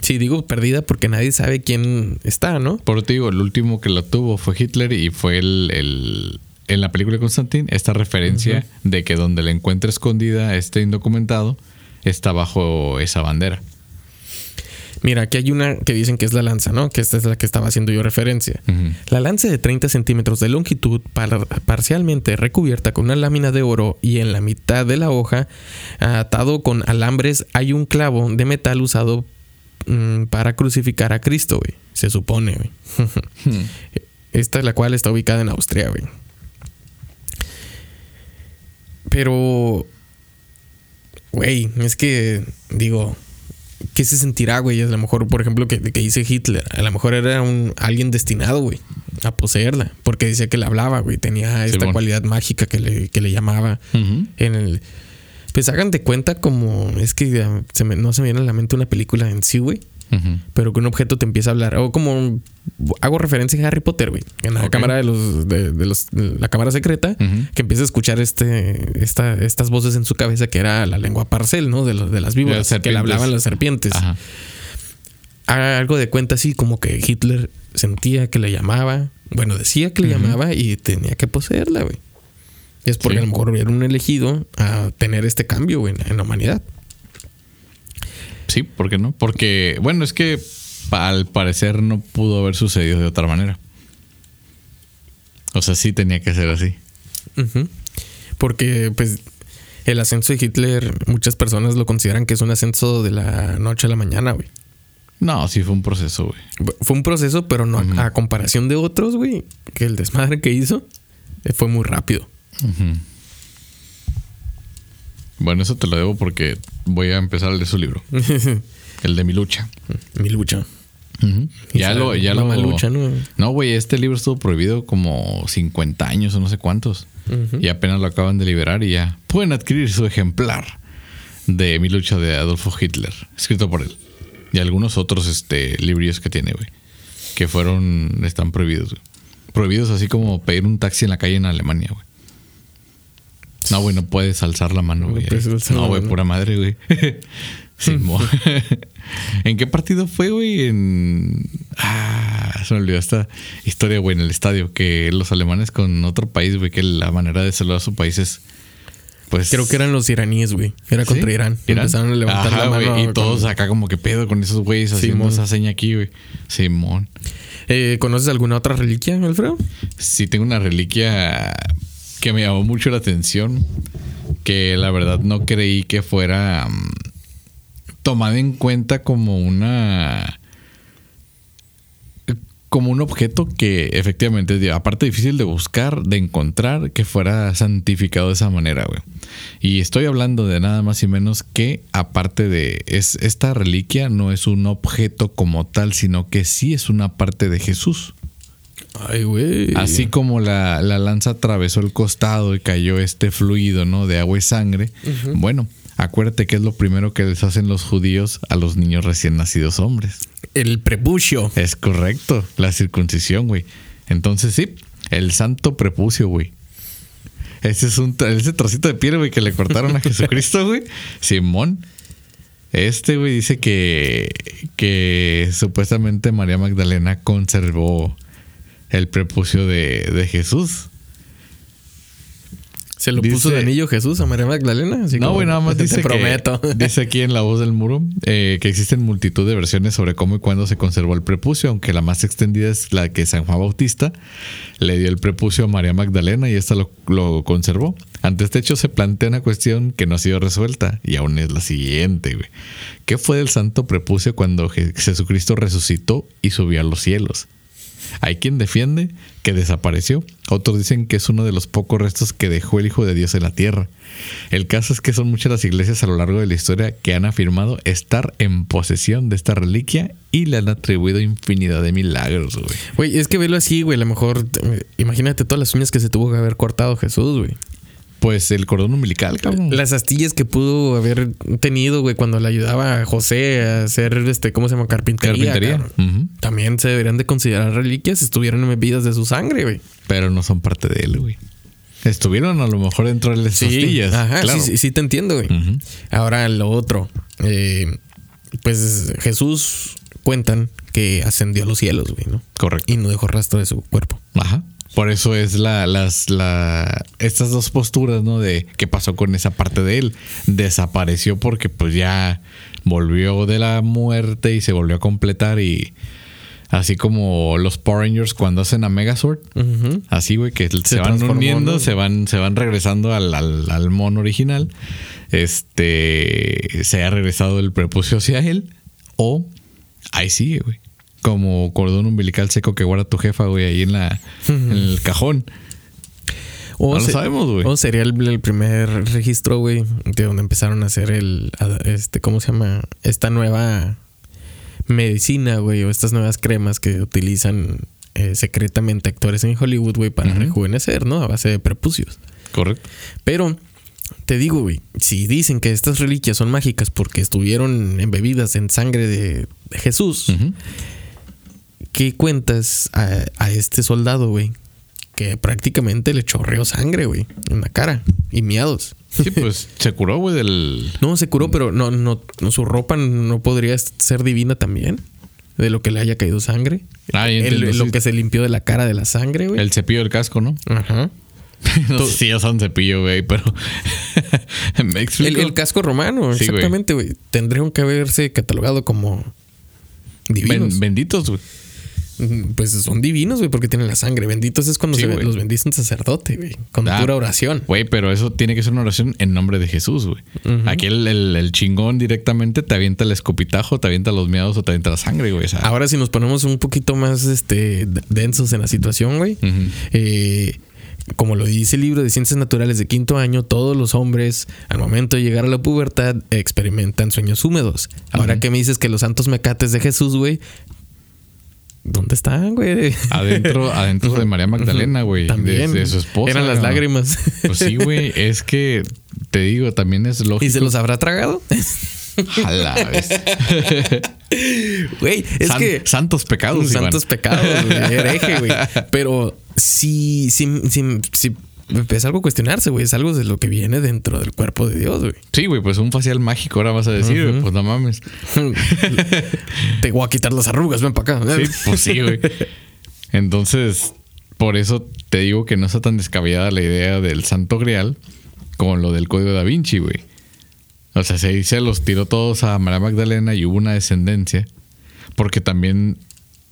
Sí, digo perdida porque nadie sabe quién está, ¿no?
Por te digo, el último que lo tuvo fue Hitler y fue el, el- en la película de Constantine, esta referencia de que donde la encuentra escondida este indocumentado está bajo esa bandera.
Mira, aquí hay una que dicen que es la lanza, ¿no? Que esta es la que estaba haciendo yo referencia. La lanza de 30 centímetros de longitud, par- parcialmente recubierta con una lámina de oro y en la mitad de la hoja, atado con alambres, hay un clavo de metal usado mm, para crucificar a Cristo, güey. Se supone, güey. Esta es la cual está ubicada en Austria, güey. Pero, güey, es que, digo, ¿qué se sentirá, güey? A lo mejor, por ejemplo, que, que dice Hitler, a lo mejor era un alguien destinado, güey, a poseerla, porque decía que le hablaba, güey, tenía esta cualidad mágica que le, que le llamaba en el... Pues hagan de cuenta como, es que se me- no se me viene a la mente una película en sí, güey, Pero que un objeto te empieza a hablar. O como hago referencia a Harry Potter, güey. En la cámara de los, de, de los, la cámara secreta, que empieza a escuchar este, esta, estas voces en su cabeza que era la lengua parcel, ¿no? De, los- de las víboras,
las
que le hablaban las serpientes.
Ajá.
Haga algo de cuenta así, como que Hitler sentía que le llamaba, bueno, decía que le llamaba y tenía que poseerla, güey. Es porque
Sí.
a lo mejor era un elegido a tener este cambio, güey, en la humanidad.
Sí, ¿por qué no? Porque, bueno, es que al parecer no pudo haber sucedido de otra manera. O sea, sí tenía que ser así.
Porque, pues, el ascenso de Hitler, muchas personas lo consideran que es un ascenso de la noche a la mañana, güey.
No, sí fue un proceso, güey.
Fue un proceso, pero no a comparación de otros, güey, que el desmadre que hizo eh, fue muy rápido.
Bueno, eso te lo debo porque voy a empezar a leer su libro. el de mi lucha.
Mi lucha.
Ya lo, ya lo.
malucha, ¿no?
No, güey, este libro estuvo prohibido como 50 años o no sé cuántos. Y apenas lo acaban de liberar y ya pueden adquirir su ejemplar de Mi lucha de Adolfo Hitler, escrito por él. Y algunos otros este, libros que tiene, güey. Que fueron, están prohibidos, güey. Prohibidos así como pedir un taxi en la calle en Alemania, güey. No, güey, no puedes alzar la mano,
No
güey. No, güey,
mano.
pura madre, güey. Simón. ¿En qué partido fue, güey? En. Ah, se me olvidó esta historia, güey, en el estadio. Que los alemanes con otro país, güey, que la manera de saludar a su país es. Pues.
Creo que eran los iraníes, güey. Era
¿Sí?
contra Irán. Y Empezaron a levantar
Ajá,
la mano.
Y
con-
todos acá como que pedo con esos güeyes haciendo
Simón.
esa seña aquí, güey. Simón.
Eh, ¿Conoces alguna otra reliquia, Alfredo?
Sí, tengo una reliquia que me llamó mucho la atención. Que la verdad no creí que fuera mm, tomada en cuenta como una. Como un objeto que efectivamente, aparte difícil de buscar, de encontrar, que fuera santificado de esa manera, güey. Y estoy hablando de nada más y menos que, aparte de. Es, esta reliquia no es un objeto como tal, sino que sí es una parte de Jesús.
Ay, güey.
Así como la, la lanza atravesó el costado y cayó este fluido, ¿no? De agua y sangre. Bueno, acuérdate que es lo primero que les hacen los judíos a los niños recién nacidos hombres.
El prepucio.
Es correcto, la circuncisión, güey. Entonces sí, el santo prepucio, güey. Ese es un ese trocito de piel, güey, que le cortaron a Jesucristo, güey. Simón. Este, güey, dice que, que supuestamente María Magdalena conservó el prepucio de, de Jesús.
Se lo
Dice-
puso de anillo Jesús a María Magdalena. así
No, güey, nada más
te
dice
prometo.
que dice aquí en la voz del muro eh, que existen multitud de versiones sobre cómo y cuándo se conservó el prepucio, aunque la más extendida es la que San Juan Bautista le dio el prepucio a María Magdalena y esta lo, lo conservó. Ante este hecho se plantea una cuestión que no ha sido resuelta y aún es la siguiente, güey. ¿Qué fue del santo prepucio cuando Je- Jesucristo resucitó y subió a los cielos? Hay quien defiende que desapareció. Otros dicen que es uno de los pocos restos que dejó el Hijo de Dios en la tierra. El caso es que son muchas las iglesias a lo largo de la historia que han afirmado estar en posesión de esta reliquia y le han atribuido infinidad de milagros, güey.
Güey, es que velo así, güey. A lo mejor, eh, imagínate todas las uñas que se tuvo que haber cortado Jesús, güey.
Pues el cordón umbilical, cabrón.
Las astillas que pudo haber tenido, güey, cuando le ayudaba a José a hacer, este, ¿cómo se llama? Carpintería.
Carpintería.
También se deberían de considerar reliquias si estuvieran bebidas de su sangre, güey.
Pero no son parte de él, güey. Estuvieron a lo mejor dentro de las costillas.
Ajá,
claro.
sí, sí, sí te entiendo, güey. Ahora lo otro. eh, pues Jesús cuentan que ascendió a los cielos, güey, ¿no?
Correcto.
Y no dejó rastro de su cuerpo.
Ajá. Por eso es la, las, la, estas dos posturas, ¿no? De qué pasó con esa parte de él. Desapareció porque pues ya volvió de la muerte y se volvió a completar y así como los Power Rangers cuando hacen a Megazord. Así, güey, que se, van uniendo,
¿no?
se van, se van regresando al, al, al mono original. Este se ha regresado el prepucio hacia él. O ahí sigue, güey. Como cordón umbilical seco que guarda tu jefa, güey, ahí en la en el cajón.
O
No lo sabemos, güey.
O sería el, el primer registro, güey, de donde empezaron a hacer el, este, ¿cómo se llama? Esta nueva medicina, güey, o estas nuevas cremas que utilizan eh, secretamente actores en Hollywood, güey, para rejuvenecer, ¿no? A base de prepucios.
Correcto.
Pero te digo, güey, si dicen que estas reliquias son mágicas porque estuvieron embebidas en sangre de, Jesús,
Ujú.
¿Qué cuentas a, a este soldado, güey? Que prácticamente le chorreó sangre, güey, en la cara y miados.
Sí, pues se curó, güey, del.
No, se curó, pero no, no, su ropa no podría ser divina también. De lo que le haya caído sangre.
Ah,
El-
entiendo,
lo que se limpió de la cara de la sangre, güey.
El cepillo del casco, ¿no?
Ajá.
no sé si ya son cepillo, güey, pero. ¿Me
El,
explico?
el casco romano,
Sí,
exactamente, güey. Tendrían que haberse catalogado como divinos.
Ben- benditos, güey.
Pues son divinos, güey, porque tienen la sangre. Benditos es cuando
Sí,
se los bendice un sacerdote, güey. Con
Ah,
pura oración.
Güey, pero eso tiene que ser una oración en nombre de Jesús, güey. Aquí el, el- el chingón directamente te avienta el escopitajo, te avienta los miados o te avienta la sangre, güey.
Ahora, si nos ponemos un poquito más este, densos en la situación, güey. Eh, como lo dice el libro de Ciencias Naturales de quinto año, todos los hombres, al momento de llegar a la pubertad, experimentan sueños húmedos. Ahora que me dices que los santos mecates de Jesús, güey, ¿dónde están, güey?
adentro, adentro de María Magdalena, güey. De,
También.
de su esposa.
Eran las
¿no?
lágrimas.
Pues sí, güey. Es que te digo, también es lógico.
¿Y se los habrá tragado?
Jala.
Güey, es
San-
que.
santos pecados, Iván.
Santos pecados, güey. Hereje, güey. Pero sí, sí, sí, sí, es algo cuestionarse, güey. Es algo de lo que viene dentro del cuerpo de Dios, güey.
Sí, güey, pues un facial mágico ahora vas a decir, güey, pues no mames.
Te voy a quitar las arrugas, ven para acá.
Sí, pues sí, güey. Entonces, por eso te digo que no está tan descabellada la idea del Santo Grial como lo del Código da Vinci, güey. O sea, se dice, los tiró todos a María Magdalena y hubo una descendencia. Porque también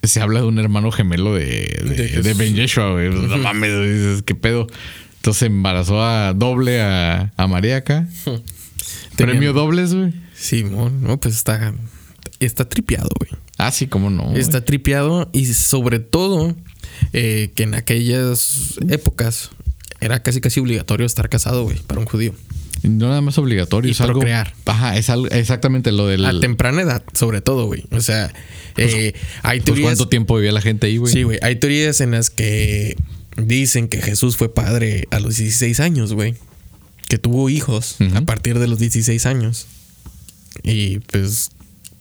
se habla de un hermano gemelo de, de,
De
de Ben Yeshua, güey. No mames, dices, ¿qué pedo? Entonces embarazó a doble a, a Mariaca. Premio dobles, güey.
Simón, no, pues está, está tripeado, güey.
Ah, sí, cómo no. güey.
Está tripeado y sobre todo eh, que en aquellas épocas era casi casi obligatorio estar casado, güey, para un judío.
No nada más obligatorio,
Y
es algo. Ajá, es algo, exactamente lo del.
A temprana edad, sobre todo, güey. O sea, eh, hay
pues,
teorías.
¿Cuánto tiempo vivía la gente ahí, güey?
Sí, güey. Hay teorías en las que dicen que Jesús fue padre a los 16 años, güey. Que tuvo hijos a partir de los 16 años. Y pues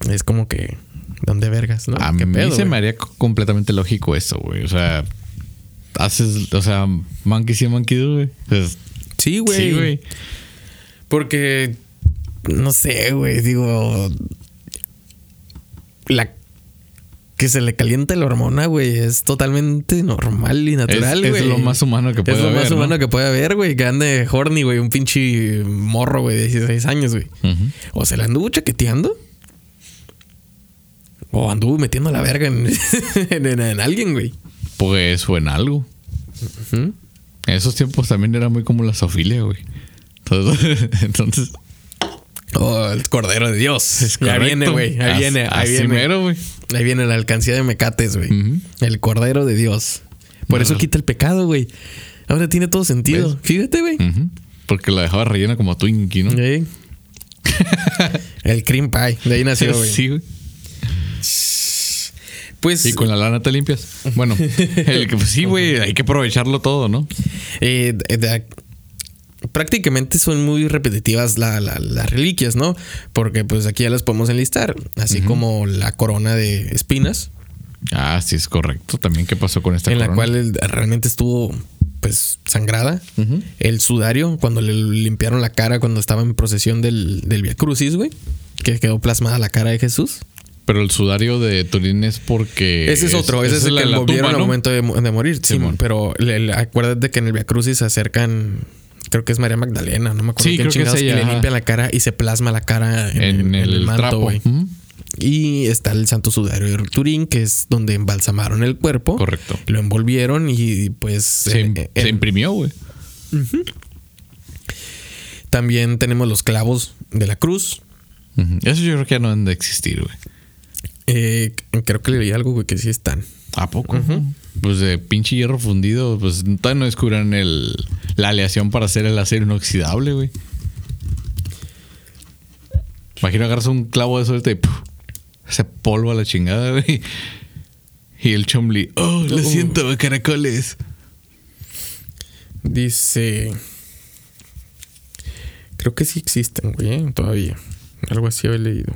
es como que. ¿Dónde vergas? ¿no?
A
¿Qué
mí
pedo,
se me haría co- completamente lógico eso, güey. O sea, haces, o sea, monkey sí, monkey güey. Pues,
Sí, güey.
sí, güey.
Porque. No sé, güey. Digo. La. Que se le calienta la hormona, güey, es totalmente normal y natural, güey.
es lo más humano que puede
Es lo
haber.
más
¿no?
humano que puede haber, güey. Que ande horny, güey. Un pinche morro, güey, de 16 años, güey. O se la anduvo chaqueteando. O anduvo metiendo la verga en, en, en- en alguien, güey.
Pues, o en algo. En esos tiempos también era muy como la sofilia, güey. Entonces, entonces
Oh, el cordero de Dios.
es
ya viene, güey. Ahí viene, ahí viene.
mero.
Ahí viene la alcancía de Mecates, güey. El cordero de Dios. Por eso quita el pecado, güey. Ahora tiene todo sentido.
¿Ves?
Fíjate, güey.
Porque la dejaba rellena como Twinkie, ¿no?
Sí. el cream pie. De ahí nació, güey.
Sí, güey.
Pues
Y con la lana te limpias. Bueno, el que- pues sí, güey, hay que aprovecharlo todo, ¿no?
eh, de- de- prácticamente son muy repetitivas la- la- las reliquias, ¿no? Porque pues aquí ya las podemos enlistar. Así como la corona de espinas.
Ah, sí, es correcto. También, ¿qué pasó con esta
en la
corona?
cual él realmente estuvo pues sangrada. El sudario, cuando le limpiaron la cara cuando estaba en procesión del, del Via Crucis, güey. Que quedó plasmada la cara de Jesús.
Pero el sudario de Turín es porque.
Ese es otro, ese es, el
la-
que
la tumba,
al
¿no?
momento de, de morir. Sí,
Simón.
pero le- le- acuérdate que en el Via Crucis se acercan, creo que es María Magdalena, no me acuerdo
Sí,
quién
creo que es
chingados, y le
ajá.
limpian la cara y se plasma la cara en,
En,
en
el,
manto, güey. Y está el Santo Sudario de Turín, que es donde embalsamaron el cuerpo.
Correcto.
Lo envolvieron y pues...
Se,
eh, eh,
se imprimió, güey.
También tenemos los clavos de la cruz.
Eso yo creo que ya no han de existir, güey.
Eh, creo que leí algo, güey, que sí están.
¿A poco? Pues de pinche hierro fundido, pues todavía no descubran el, la aleación para hacer el acero inoxidable, güey. Imagino agarras un clavo de eso y ¡puf! se polvo a la chingada, güey. Y el chomli, oh, lo
Uh.
siento, caracoles.
Dice. Creo que sí existen, güey, todavía. Algo así había leído.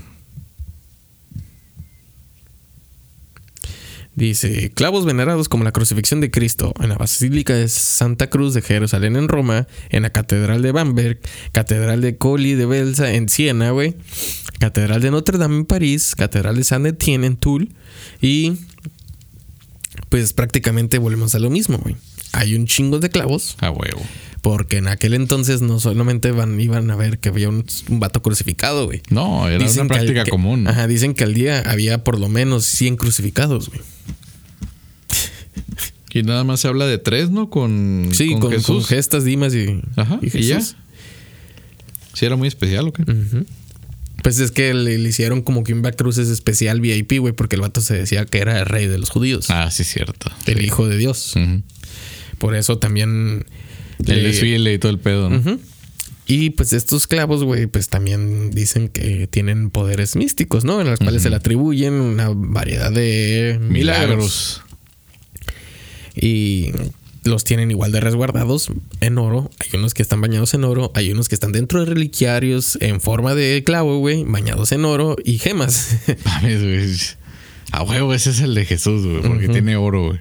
Dice, clavos venerados como la crucifixión de Cristo en la Basílica de Santa Cruz de Jerusalén en Roma, en la Catedral de Bamberg, Catedral de Colli de Belsa en Siena, güey, Catedral de Notre Dame en París, Catedral de Saint Etienne en Toul y pues prácticamente volvemos a lo mismo, güey. hay un chingo de clavos.
A huevo.
Porque en aquel entonces no solamente van, iban a ver que había un, un vato crucificado, güey.
No, era
Dicen
una
al-
práctica
que-
común.
Ajá, dicen que al día había por lo menos 100 crucificados, güey.
Y nada más se habla de tres, ¿no? Con,
Sí, con, con
Jesús.
gestas, dimas y,
Ajá,
y
y ya.
Jesús.
Sí, era muy especial, ¿o qué?
Pues es que le, le hicieron como que un backcruces especial VIP, güey, porque el vato se decía que era el rey de los judíos,
Ah, sí, cierto.
el hijo de Dios. Por eso también.
El
le-
desfile y todo el pedo, ¿no?
Y pues estos clavos, güey, pues también dicen que tienen poderes místicos, ¿no? En los cuales se le atribuyen una variedad de milagros.
Milagros.
Y los tienen igual de resguardados en oro. Hay unos que están bañados en oro. Hay unos que están dentro de reliquiarios en forma de clavo, güey, bañados en oro y gemas.
Mames, güey. A huevo, ese es el de Jesús, güey, porque tiene oro, güey.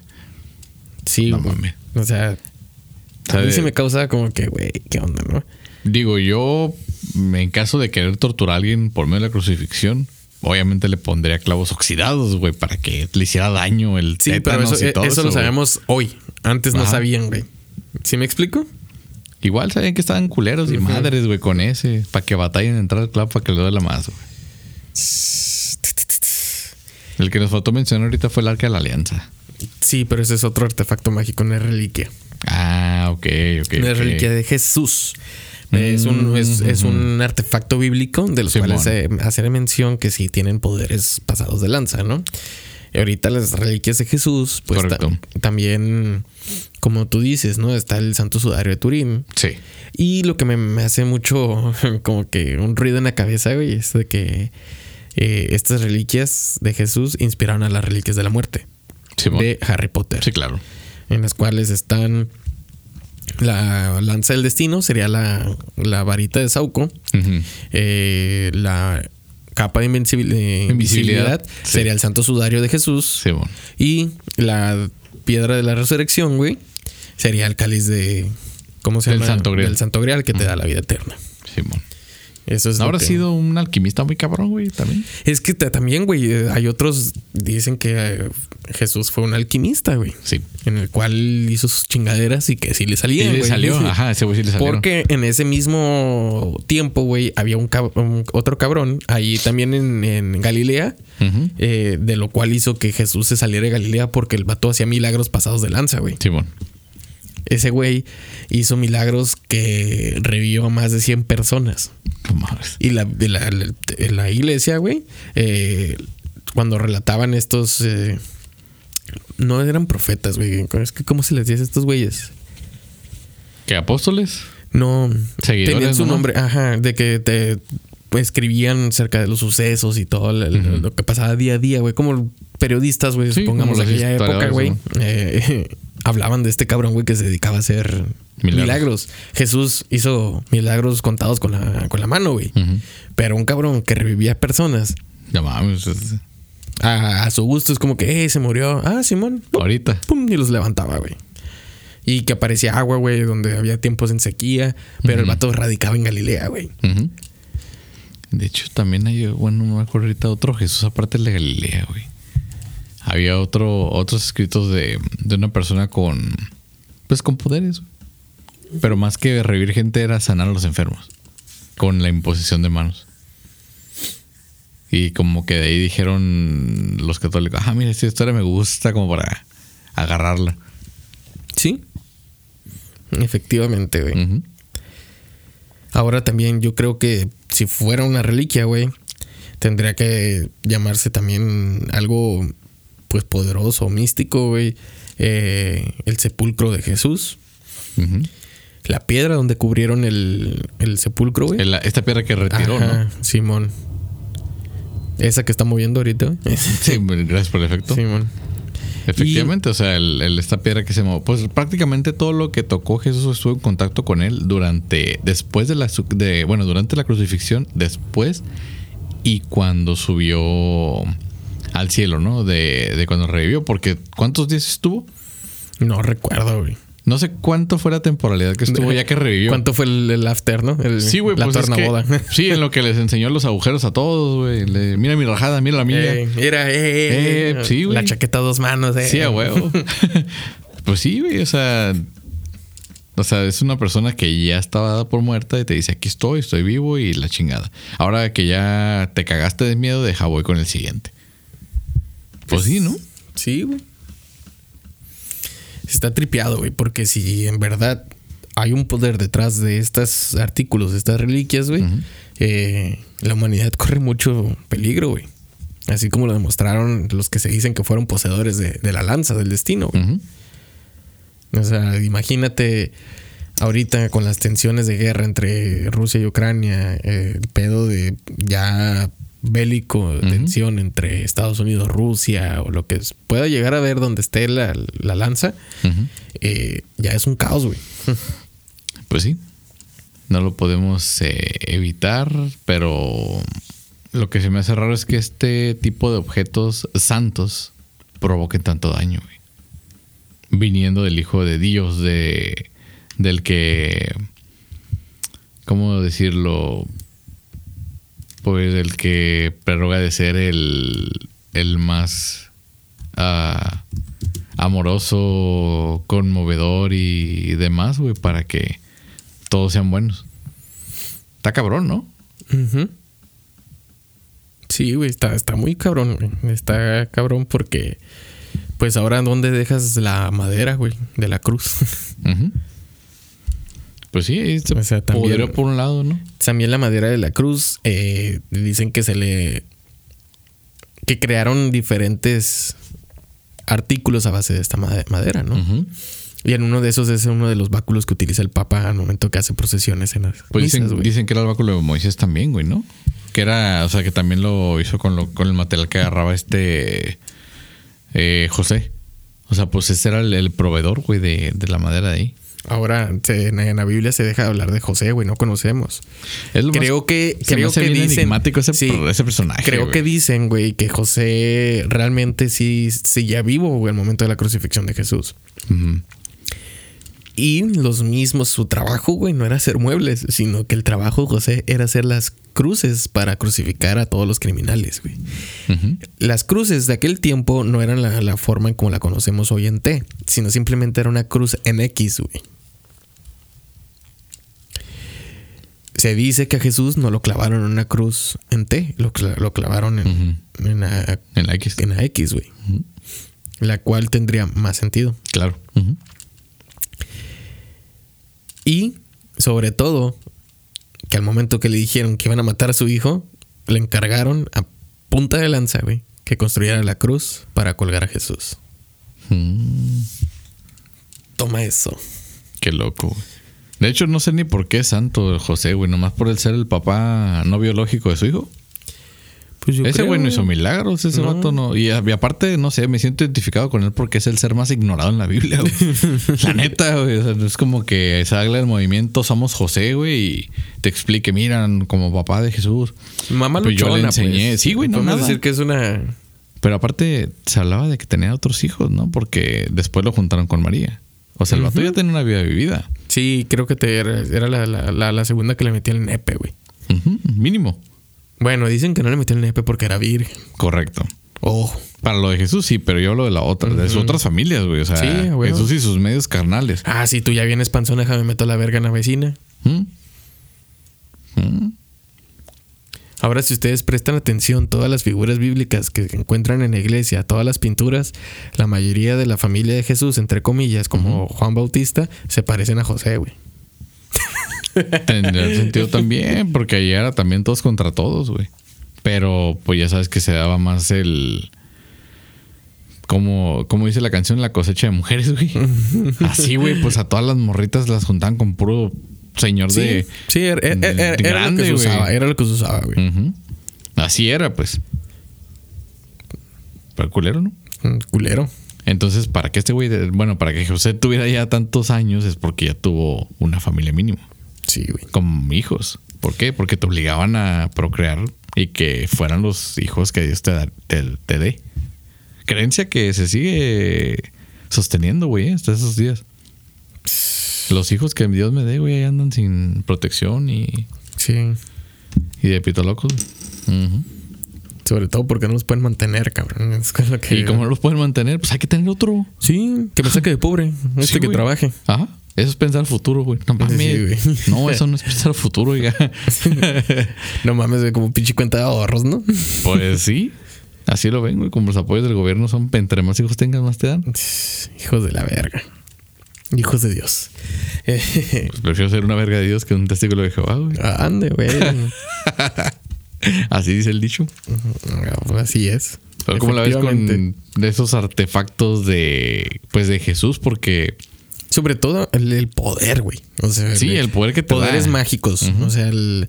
sí,
No mames.
O sea, a mí sí me causa como que, güey, ¿qué onda, no?
Digo, yo, en caso de querer torturar a alguien por medio de la crucifixión, obviamente le pondría clavos oxidados, güey, para que le hiciera daño el
Sí, pero eso,
y todo
eso lo sabemos hoy. Antes no sabían, güey. ¿Sí me explico?
Igual sabían que estaban culeros y madres, güey, con ese, para que batallen en entrar al clavo para que le duela más, güey. El que nos faltó mencionar ahorita fue el arca de la alianza.
Sí, pero ese es otro artefacto mágico, una reliquia.
Ah, ok, ok.
una reliquia de Jesús. Es un, es, es un artefacto bíblico de los cuales se hace mención que sí tienen poderes pasados de lanza, ¿no? Y ahorita las reliquias de Jesús, pues también, como tú dices, ¿no? Está el Santo Sudario de Turín.
Sí.
Y lo que me, me hace mucho como que un ruido en la cabeza, güey, es de que eh, estas reliquias de Jesús inspiraron a las reliquias de la muerte De Harry Potter
Sí, claro.
en las cuales están la lanza del destino, sería la, la varita de Sauco, eh, la capa de invencibil- eh,
Invisibilidad,
invisibilidad,
sí.
sería el santo sudario de Jesús, y la piedra de la resurrección, güey, sería el cáliz de... ¿Cómo se
Del
llama?
Santo Grial.
Del Santo Grial que te da la vida eterna.
Simón.
Eso es
¿No habrá
que-
sido un alquimista muy cabrón, güey? También.
Es que ta- también, güey, eh, hay otros... Dicen que eh, Jesús fue un alquimista, güey.
Sí.
En el cual hizo sus chingaderas y que sí le salía.
le salió. Ajá, ese güey sí le salió.
Porque en ese mismo tiempo, güey, había un, cab- un- otro cabrón ahí también en, en Galilea, eh, de lo cual hizo que Jesús se saliera de Galilea porque el vato hacía milagros pasados de lanza, güey.
Simón.
Ese güey hizo milagros que revivió a más de 100 personas. Y la, la, la- la iglesia, güey, eh, cuando relataban estos... eh, no eran profetas, güey. Es que, ¿cómo se les dice a estos güeyes?
¿Qué apóstoles?
No,
Seguidores,
tenían su
¿no?
nombre, ajá, de que te escribían cerca de los sucesos y todo lo, que pasaba día a día, güey, como periodistas, güey,
Sí,
supongamos aquella época, güey, eh, hablaban de este cabrón, güey, que se dedicaba a hacer
Milagros.
milagros. Jesús hizo milagros contados con la, con la mano, güey, pero un cabrón que revivía personas
No mames. es-
a, a su gusto es como que, eh, se murió, ah, Simón, pum,
Ahorita.
pum, y los levantaba, güey. Y que aparecía agua, güey, donde había tiempos en sequía, pero el vato radicaba en Galilea, güey.
De hecho, también hay, bueno, no me acuerdo ahorita, otro Jesús aparte del de Galilea, güey. Había otro, otros escritos de, de una persona con, pues con poderes. Pero más que revivir gente era sanar a los enfermos. Con la imposición de manos. Y como que de ahí dijeron los católicos, ah, mira, esta historia me gusta como para agarrarla.
Sí. Efectivamente, güey. Ahora también yo creo que si fuera una reliquia, güey, tendría que llamarse también algo, pues, poderoso, místico, güey. Eh, el sepulcro de Jesús. La piedra donde cubrieron el, el sepulcro, güey.
El- esta piedra que retiró,
Ajá,
¿no?
Simón. Esa que está moviendo ahorita, güey.
Sí, gracias por el efecto.
Simón.
Efectivamente, o sea, el, el- esta piedra que se movió, pues prácticamente todo lo que tocó Jesús estuvo en contacto con él durante, después de la, de, bueno, durante la crucifixión, después y cuando subió al cielo, ¿no? De, de cuando revivió, porque ¿cuántos días estuvo?
No recuerdo, güey.
No sé cuánto fue la temporalidad que estuvo ya que revivió.
¿Cuánto fue el, el after, no? El-
Sí, güey,
La
pues es que- sí, en lo que les enseñó los agujeros a todos, güey. Mira mi rajada, mira la mía.
Eh, mira, eh, eh,
Eh, sí, güey.
La chaqueta a dos manos, eh.
Sí, a huevo. Pues sí, güey, o sea. O sea, es una persona que ya estaba dada por muerta y te dice, aquí estoy, estoy vivo y la chingada. Ahora que ya te cagaste de miedo, deja voy con el siguiente. Pues sí, ¿no?
Sí, güey. Está tripeado, güey, porque si en verdad hay un poder detrás de estos artículos, de estas reliquias, güey, eh, la humanidad corre mucho peligro, güey. Así como lo demostraron los que se dicen que fueron poseedores de, de la lanza del destino, güey. O sea, imagínate ahorita con las tensiones de guerra entre Rusia y Ucrania, eh, el pedo de ya bélico, tensión entre Estados Unidos, Rusia, o lo que es- pueda llegar a ver donde esté la, la lanza, eh, ya es un caos, güey.
Pues sí. No lo podemos eh, evitar, pero lo que se me hace raro es que este tipo de objetos santos provoquen tanto daño, güey. Viniendo del Hijo de Dios, de, del que. ¿Cómo decirlo? Pues el que prerroga de ser el, el más ah, amoroso, conmovedor y demás, güey, para que todos sean buenos. Está cabrón, ¿no?
Sí, güey, está, está muy cabrón, güey. Está cabrón porque, pues ahora, ¿dónde dejas la madera, güey, de la cruz?
Pues sí, este
O sea, también-
por un lado, ¿no?
También la madera de la cruz, eh, dicen que se le. que crearon diferentes artículos a base de esta made- madera, ¿no? Y en uno de esos es uno de los báculos que utiliza el Papa al momento que hace procesiones en las
Pues
misas,
dicen, dicen que era el báculo de Moisés también, güey, ¿no? Que era, o sea, que también lo hizo con, lo, con el material que agarraba este eh, José. O sea, pues ese era el, el proveedor, güey, de, de la madera de ahí.
Ahora se- en, la Biblia se deja de hablar de José, güey, no conocemos.
Es lo más-
Creo que
se me
creo
hace
que
bien
dicen
enigmático ese,
sí,
ese personaje.
Creo
güey.
que dicen, güey, que José realmente sí seguía vivo güey, al momento de la crucifixión de Jesús. Y los mismos, su trabajo, güey, no era hacer muebles, sino que el trabajo de José era hacer las cruces para crucificar a todos los criminales, güey. Las cruces de aquel tiempo no eran la, la forma en como la conocemos hoy en T, sino simplemente era una cruz en X, güey. Se dice que a Jesús no lo clavaron en una cruz en T, lo, cla- lo clavaron en, en la,
En la X.
en la X, güey. La cual tendría más sentido.
Claro.
Y sobre todo, que al momento que le dijeron que iban a matar a su hijo, le encargaron a punta de lanza, güey, que construyera la cruz para colgar a Jesús. Toma eso.
qué loco, güey. De hecho, no sé ni por qué es santo José, güey. Nomás por el ser el papá no biológico de su hijo.
Pues yo
ese
creo,
güey no hizo milagros, ese
No.
vato no. Y, aparte, no sé, me siento identificado con él porque es el ser más ignorado en la Biblia, güey. la neta, güey. O sea, es como que se habla del movimiento Somos José, güey, y te explique, miran, como papá de Jesús.
Mamá
Pues yo le
luchona,
enseñé.
pues.
Sí, güey, no,
Podemos
nada.
decir que es una...
Pero aparte, se hablaba de que tenía otros hijos, ¿no? Porque después lo juntaron con María. O sea, el vato ya tenía una vida vivida.
Sí, creo que te era, era la, la- la- la segunda que le metía el nepe, güey.
Mínimo.
Bueno, dicen que no le metió el nepe porque era virgen.
Correcto.
Ojo.
Para lo de Jesús, sí, pero yo hablo de la otra, de sus otras familias, güey. O sea,
Sí, güey.
Jesús y sus medios carnales.
Ah, si tú ya vienes panzón, déjame meto la verga en la vecina.
¿Mm? ¿Mm?
Ahora, si ustedes prestan atención, todas las figuras bíblicas que encuentran en la iglesia, todas las pinturas, la mayoría de la familia de Jesús, entre comillas, como Juan Bautista, se parecen a José, güey.
Tendría sentido también, porque ahí era también todos contra todos, güey. Pero pues ya sabes que se daba más el. Como, como dice la canción, la cosecha de mujeres, güey. Así, güey, pues a todas las morritas las juntaban con puro señor de.
sí, era, era- era- era lo que
grande,
se usaba, era lo que se usaba, güey.
Así era, pues. Pero culero, ¿no?
Mm, Culero.
Entonces, para que este güey, bueno, para que José tuviera ya tantos años es porque ya tuvo una familia mínima,
Sí, güey.
con hijos. ¿Por qué? Porque te obligaban a procrear y que fueran los hijos que Dios te, da- te, te dé. Creencia que se sigue sosteniendo, güey, hasta esos días. Los hijos que Dios me dé, güey, ahí andan sin protección y,
Sí.
y de pito locos. Ujú.
Sobre todo porque no los pueden mantener, cabrón. Es con lo que-
Y como no los pueden mantener, pues hay que tener otro.
Sí, que me saque de pobre. Este
Sí,
que
güey.
trabaje.
Ajá. Eso es pensar futuro, güey. No mames.
Sí, güey.
no, eso no es pensar futuro, oiga.
No mames, güey, como pinche cuenta de ahorros, ¿no?
pues sí. Así lo ven, güey. Como los apoyos del gobierno son, entre más hijos tengas, más te dan.
Hijos de la verga. Hijos de Dios.
Pues prefiero ser una verga de Dios que un testículo de Jehová, güey.
ande, güey.
Así dice el dicho.
Así es.
Pero ¿Cómo la ves con esos artefactos de pues de Jesús? Porque
Sobre todo el, el poder, güey. O sea,
Sí, el poder que te
Poderes
da.
mágicos.
Ujú.
O sea, el-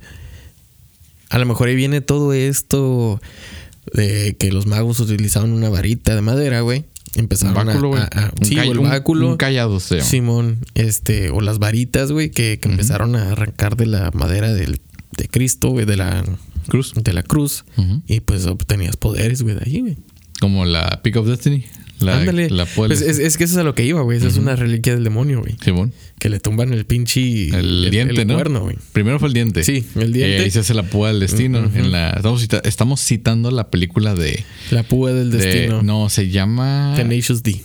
a lo mejor ahí viene todo esto de que los magos utilizaban una varita de madera, güey.
Un
Empezaron
báculo,
a,
güey.
a- a-
Un
sí, o el
un-
báculo.
Un callado se llama.
Simón, este, o las varitas, güey, que, que empezaron a arrancar de la madera del, de Cristo, güey, de la
Cruz.
de la cruz. Y pues obtenías poderes, güey, de ahí, güey.
Como la Pick of Destiny. La,
Ándale.
la
Pues es, es que eso es a lo que iba, güey. Eso es una reliquia del demonio, güey.
Simón.
Que le tumban el pinche...
El, diente, ¿no?
cuerno, güey.
Primero fue el diente.
Sí, el diente.
Eh, ahí se hace la púa del destino. En la, estamos, cita- estamos citando la película de,
La púa del
de-
destino.
No, se llama.
Tenacious D.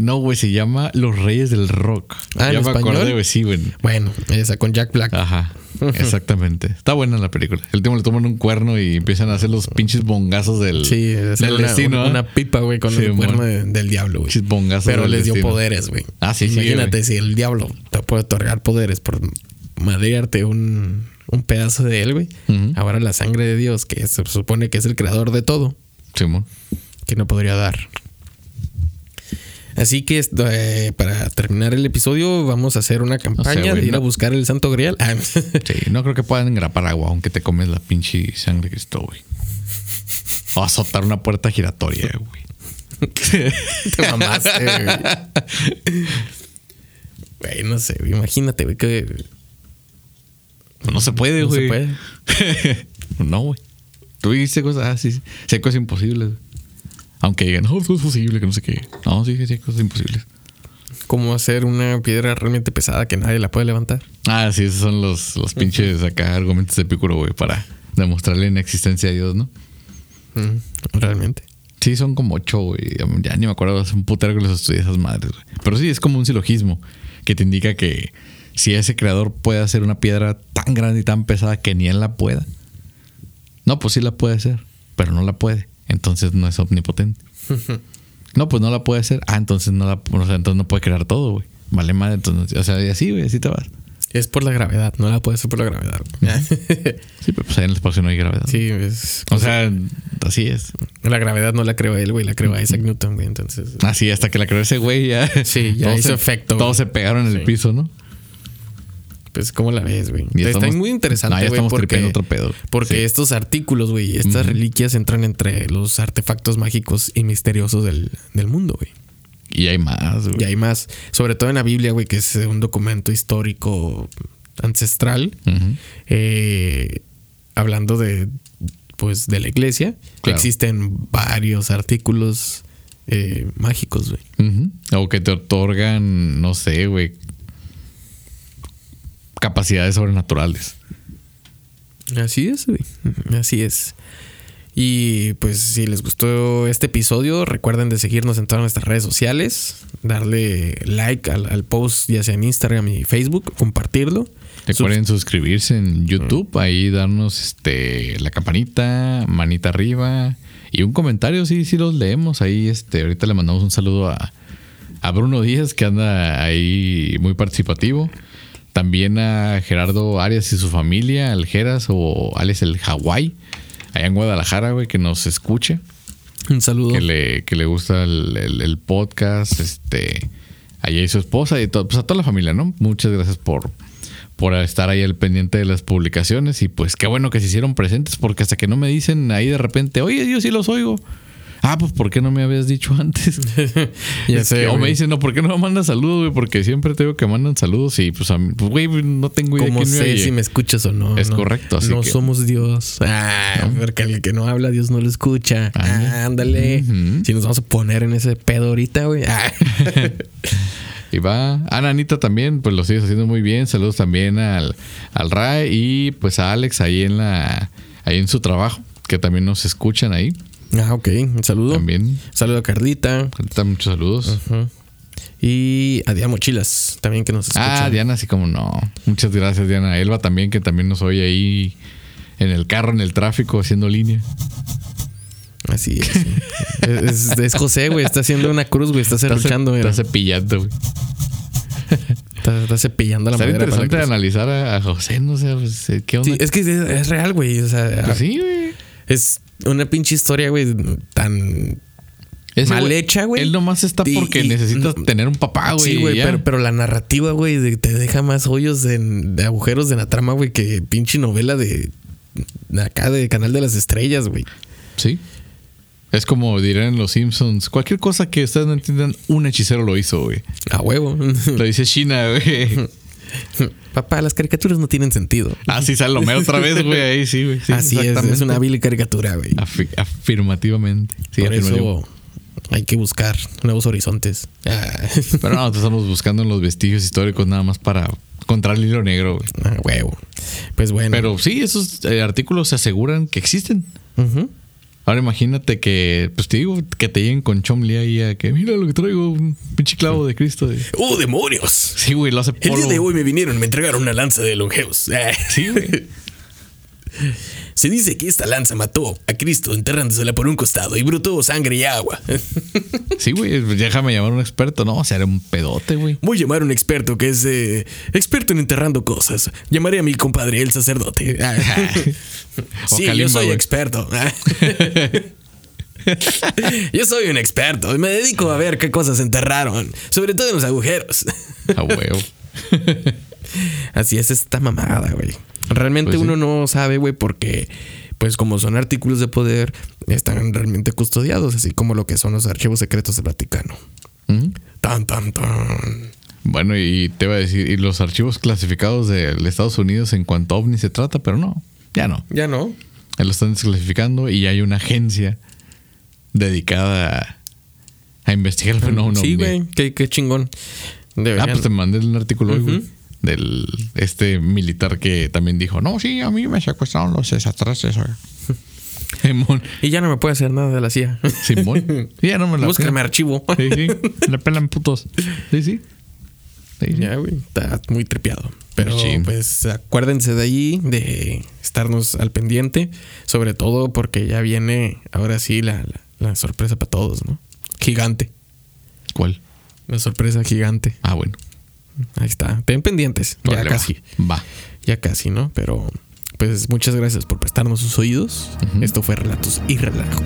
No, güey, se llama Los Reyes del Rock.
Ah, ¿en
ya me
español?
acordé, güey, sí, güey.
Bueno, esa con Jack Black.
Ajá, exactamente. Está buena la película. El último le toman un cuerno y empiezan a hacer los pinches bongazos del,
sí,
del
una,
destino.
una,
¿eh?
una pipa, güey, con
Sí,
el cuerno de- del diablo, güey.
Pinches bongazos
Pero
del
les dio
destino.
poderes, güey.
Ah, sí, sí,
Imagínate
güey.
si el diablo te puede otorgar poderes por madrearte un, un pedazo de él, güey. Ahora la sangre de Dios, que se supone que es el creador de todo,
Simón.
que no podría dar. Así que eh, para terminar el episodio vamos a hacer una campaña
güey,
de ir a buscar el Santo Grial. Ah,
Sí, no creo que puedan engrapar agua, aunque te comes la pinche sangre de Cristo, güey. O azotar una puerta giratoria, güey.
te mamaste, güey. Güey, no sé, imagínate, güey, que
No se puede,
no
güey.
se puede.
no, güey. Tú dijiste cosas, ah, sí, sí. Hay cosas imposibles. güey. Aunque digan, no, eso es posible, que no sé qué. No, sí, sí hay cosas imposibles.
¿Cómo hacer una piedra realmente pesada que nadie la puede levantar?
Ah, sí, esos son los, los pinches acá argumentos de Epicuro, güey, para demostrarle la inexistencia de Dios, ¿no?
Realmente.
Sí, son como ocho, güey. Ya ni me acuerdo, es un putero que les estudié esas madres, güey. Pero sí, es como un silogismo que te indica que si ese creador puede hacer una piedra tan grande y tan pesada que ni él la pueda. No, pues sí la puede hacer, pero no la puede. Entonces no es omnipotente. No, pues no la puede hacer. Ah, entonces no la, o sea, entonces no puede crear todo, güey. Vale madre, entonces, o sea, y así, güey, así te vas.
Es por la gravedad, no la puede hacer por la gravedad.
Sí, pero pues ahí en el espacio no hay gravedad.
sí, es.
O sea, así es.
La gravedad no la creó él, güey, la creó Isaac Newton, güey. Entonces.
Así, hasta que la creó ese güey ya.
Sí, ya hizo
se-
efecto,
Todos
güey.
se pegaron en el piso, ¿no?
Pues, ¿cómo la ves, güey? Está
estamos-
muy interesante,
No, ya
güey,
estamos
porque,
tripeando otro pedo.
porque
Sí.
estos artículos, güey, estas reliquias entran entre los artefactos mágicos y misteriosos del, del mundo, güey.
Y hay más, güey.
Y hay más, sobre todo en la Biblia, güey, que es un documento histórico ancestral, eh, hablando de, pues, de la iglesia,
Claro.
existen varios artículos eh, mágicos, güey.
O que te otorgan, no sé, güey. Capacidades sobrenaturales.
Así es, güey. Así es. Y pues si les gustó este episodio, recuerden de seguirnos en todas nuestras redes sociales, darle like al, al post ya sea en Instagram y Facebook, compartirlo.
Recuerden suscribirse en YouTube, ahí darnos este la campanita, manita arriba y un comentario, sí, sí los leemos. Ahí este, ahorita le mandamos un saludo a, a Bruno Díaz, que anda ahí muy participativo. También a Gerardo Arias y su familia, al Geras o Alex el Hawái, allá en Guadalajara, güey, que nos escuche
Un saludo.
que le, que le gusta el, el- el podcast, este, allá y su esposa y todo, pues a toda la familia, ¿no? Muchas gracias por, por estar ahí al pendiente de las publicaciones y pues qué bueno que se hicieron presentes porque hasta que no me dicen ahí de repente, oye, yo sí los oigo. Ah, pues ¿por qué no me habías dicho antes?
Ya sé,
o me dicen, no, ¿por qué no me mandan saludos, güey? Porque siempre te digo que mandan saludos y pues, a mí, pues güey, no tengo idea
¿Cómo
me
sé si me escuchas o no?
Es
No.
correcto, así
No
que-
somos Dios. Ah, porque el que no habla, Dios no lo escucha.
Ándale.
Ah, ándale. Si nos vamos a poner en ese pedo ahorita, güey. Ah.
Y va. Ana Anita también, pues lo sigues haciendo muy bien. Saludos también al, al Ray y pues a Alex ahí en la ahí en su trabajo. que también nos escuchan ahí.
Ah, ok. Un saludo.
También.
Saludo a Carlita.
Carlita, muchos saludos.
Y a Diana Mochilas, también que nos escucha.
Ah, Diana, así como no. Muchas gracias, Diana. Elba también, que también nos oye ahí en el carro, en el tráfico, haciendo línea.
Así es. sí. es, es José, güey. Está haciendo una cruz, güey. Está cerruchando,
está cepillando, güey.
Está, está cepillando la
Está
para
interesante analizar a, a José, no sé, pues, eh, ¿qué onda?
Sí, es que es, es real, güey. O sea,
Pues sí, güey.
es una pinche historia, güey, tan
Ese
mal hecha, güey.
Él nomás está
Y-
porque
y-
necesitas
no-
tener un papá, güey.
Sí, güey,
y
pero, pero la narrativa, güey, de- te deja más hoyos de, de agujeros de la trama, güey, que pinche novela de, de acá, de Canal de las Estrellas, güey.
Sí. Es como dirán los Simpsons. Cualquier cosa que ustedes no entiendan, un hechicero lo hizo, güey.
A huevo.
Lo dice China, güey.
Papá, las caricaturas no tienen sentido.
Ah, sí, sale Homero otra vez, güey. Ahí sí, güey. Sí,
Así es, es una hábil caricatura, güey.
Afi- afirmativamente. Sí,
Por
afirmativo.
eso hay que buscar nuevos horizontes. Ah,
Pero no, estamos buscando en los vestigios históricos nada más para encontrar el hilo negro, güey.
a huevo. Pues bueno.
Pero sí, esos eh, artículos se aseguran que existen.
Ujú.
Ahora imagínate que, pues te digo, que te lleguen con Chomli ahí a que mira lo que traigo, un pinche clavo de Cristo. de-
¡Oh, demonios!
Sí, güey, lo hace
El
polvo.
día de hoy me vinieron, me entregaron una lanza de longeos. Ah.
Sí, güey.
Se dice que esta lanza mató a Cristo enterrándosela por un costado y brotó sangre y agua.
Sí, güey, déjame llamar a un experto. No, o sea, era un pedote, güey.
Voy a llamar a un experto que es eh, experto en enterrando cosas. Llamaré a mi compadre, el sacerdote. Ah. Sí, yo soy experto. Ah. yo soy un experto. Me dedico a ver qué cosas enterraron, sobre todo en los agujeros.
A huevo.
Así es esta mamada, güey. Realmente
Pues sí.
uno no sabe, güey, porque, pues como son artículos de poder, están realmente custodiados, así como lo que son los archivos secretos del Vaticano. Tan, tan, tan.
Bueno, y te iba a decir, y los archivos clasificados de Estados Unidos en cuanto a ovni se trata, pero no, ya no.
Ya no.
Lo están desclasificando y hay una agencia dedicada a, a investigar el fenómeno.
sí, güey. Qué, qué chingón.
Ah,
Deberían-
pues te mandé un artículo hoy, güey. Del este militar que también dijo, no, sí, a mí me secuestraron los extraterrestres. güey". Simón,
Y ya no me puede hacer nada de la CIA.
Simón. Sí, ya no me la
Búscame archivo.
Sí, sí, le pelan putos. Sí, sí. Sí, sí.
Ya, güey. Está muy tripeado. Pero
Machín.
pues acuérdense de ahí, de estarnos al pendiente. Sobre todo porque ya viene ahora sí la, la- la sorpresa para todos, ¿no? Gigante.
¿Cuál?
La sorpresa gigante.
Ah, bueno.
Ahí está. Ten pendientes. Ya casi.
Va.
Ya casi, ¿no? Pero pues muchas gracias por prestarnos sus oídos. Esto fue Relatos y Relajo.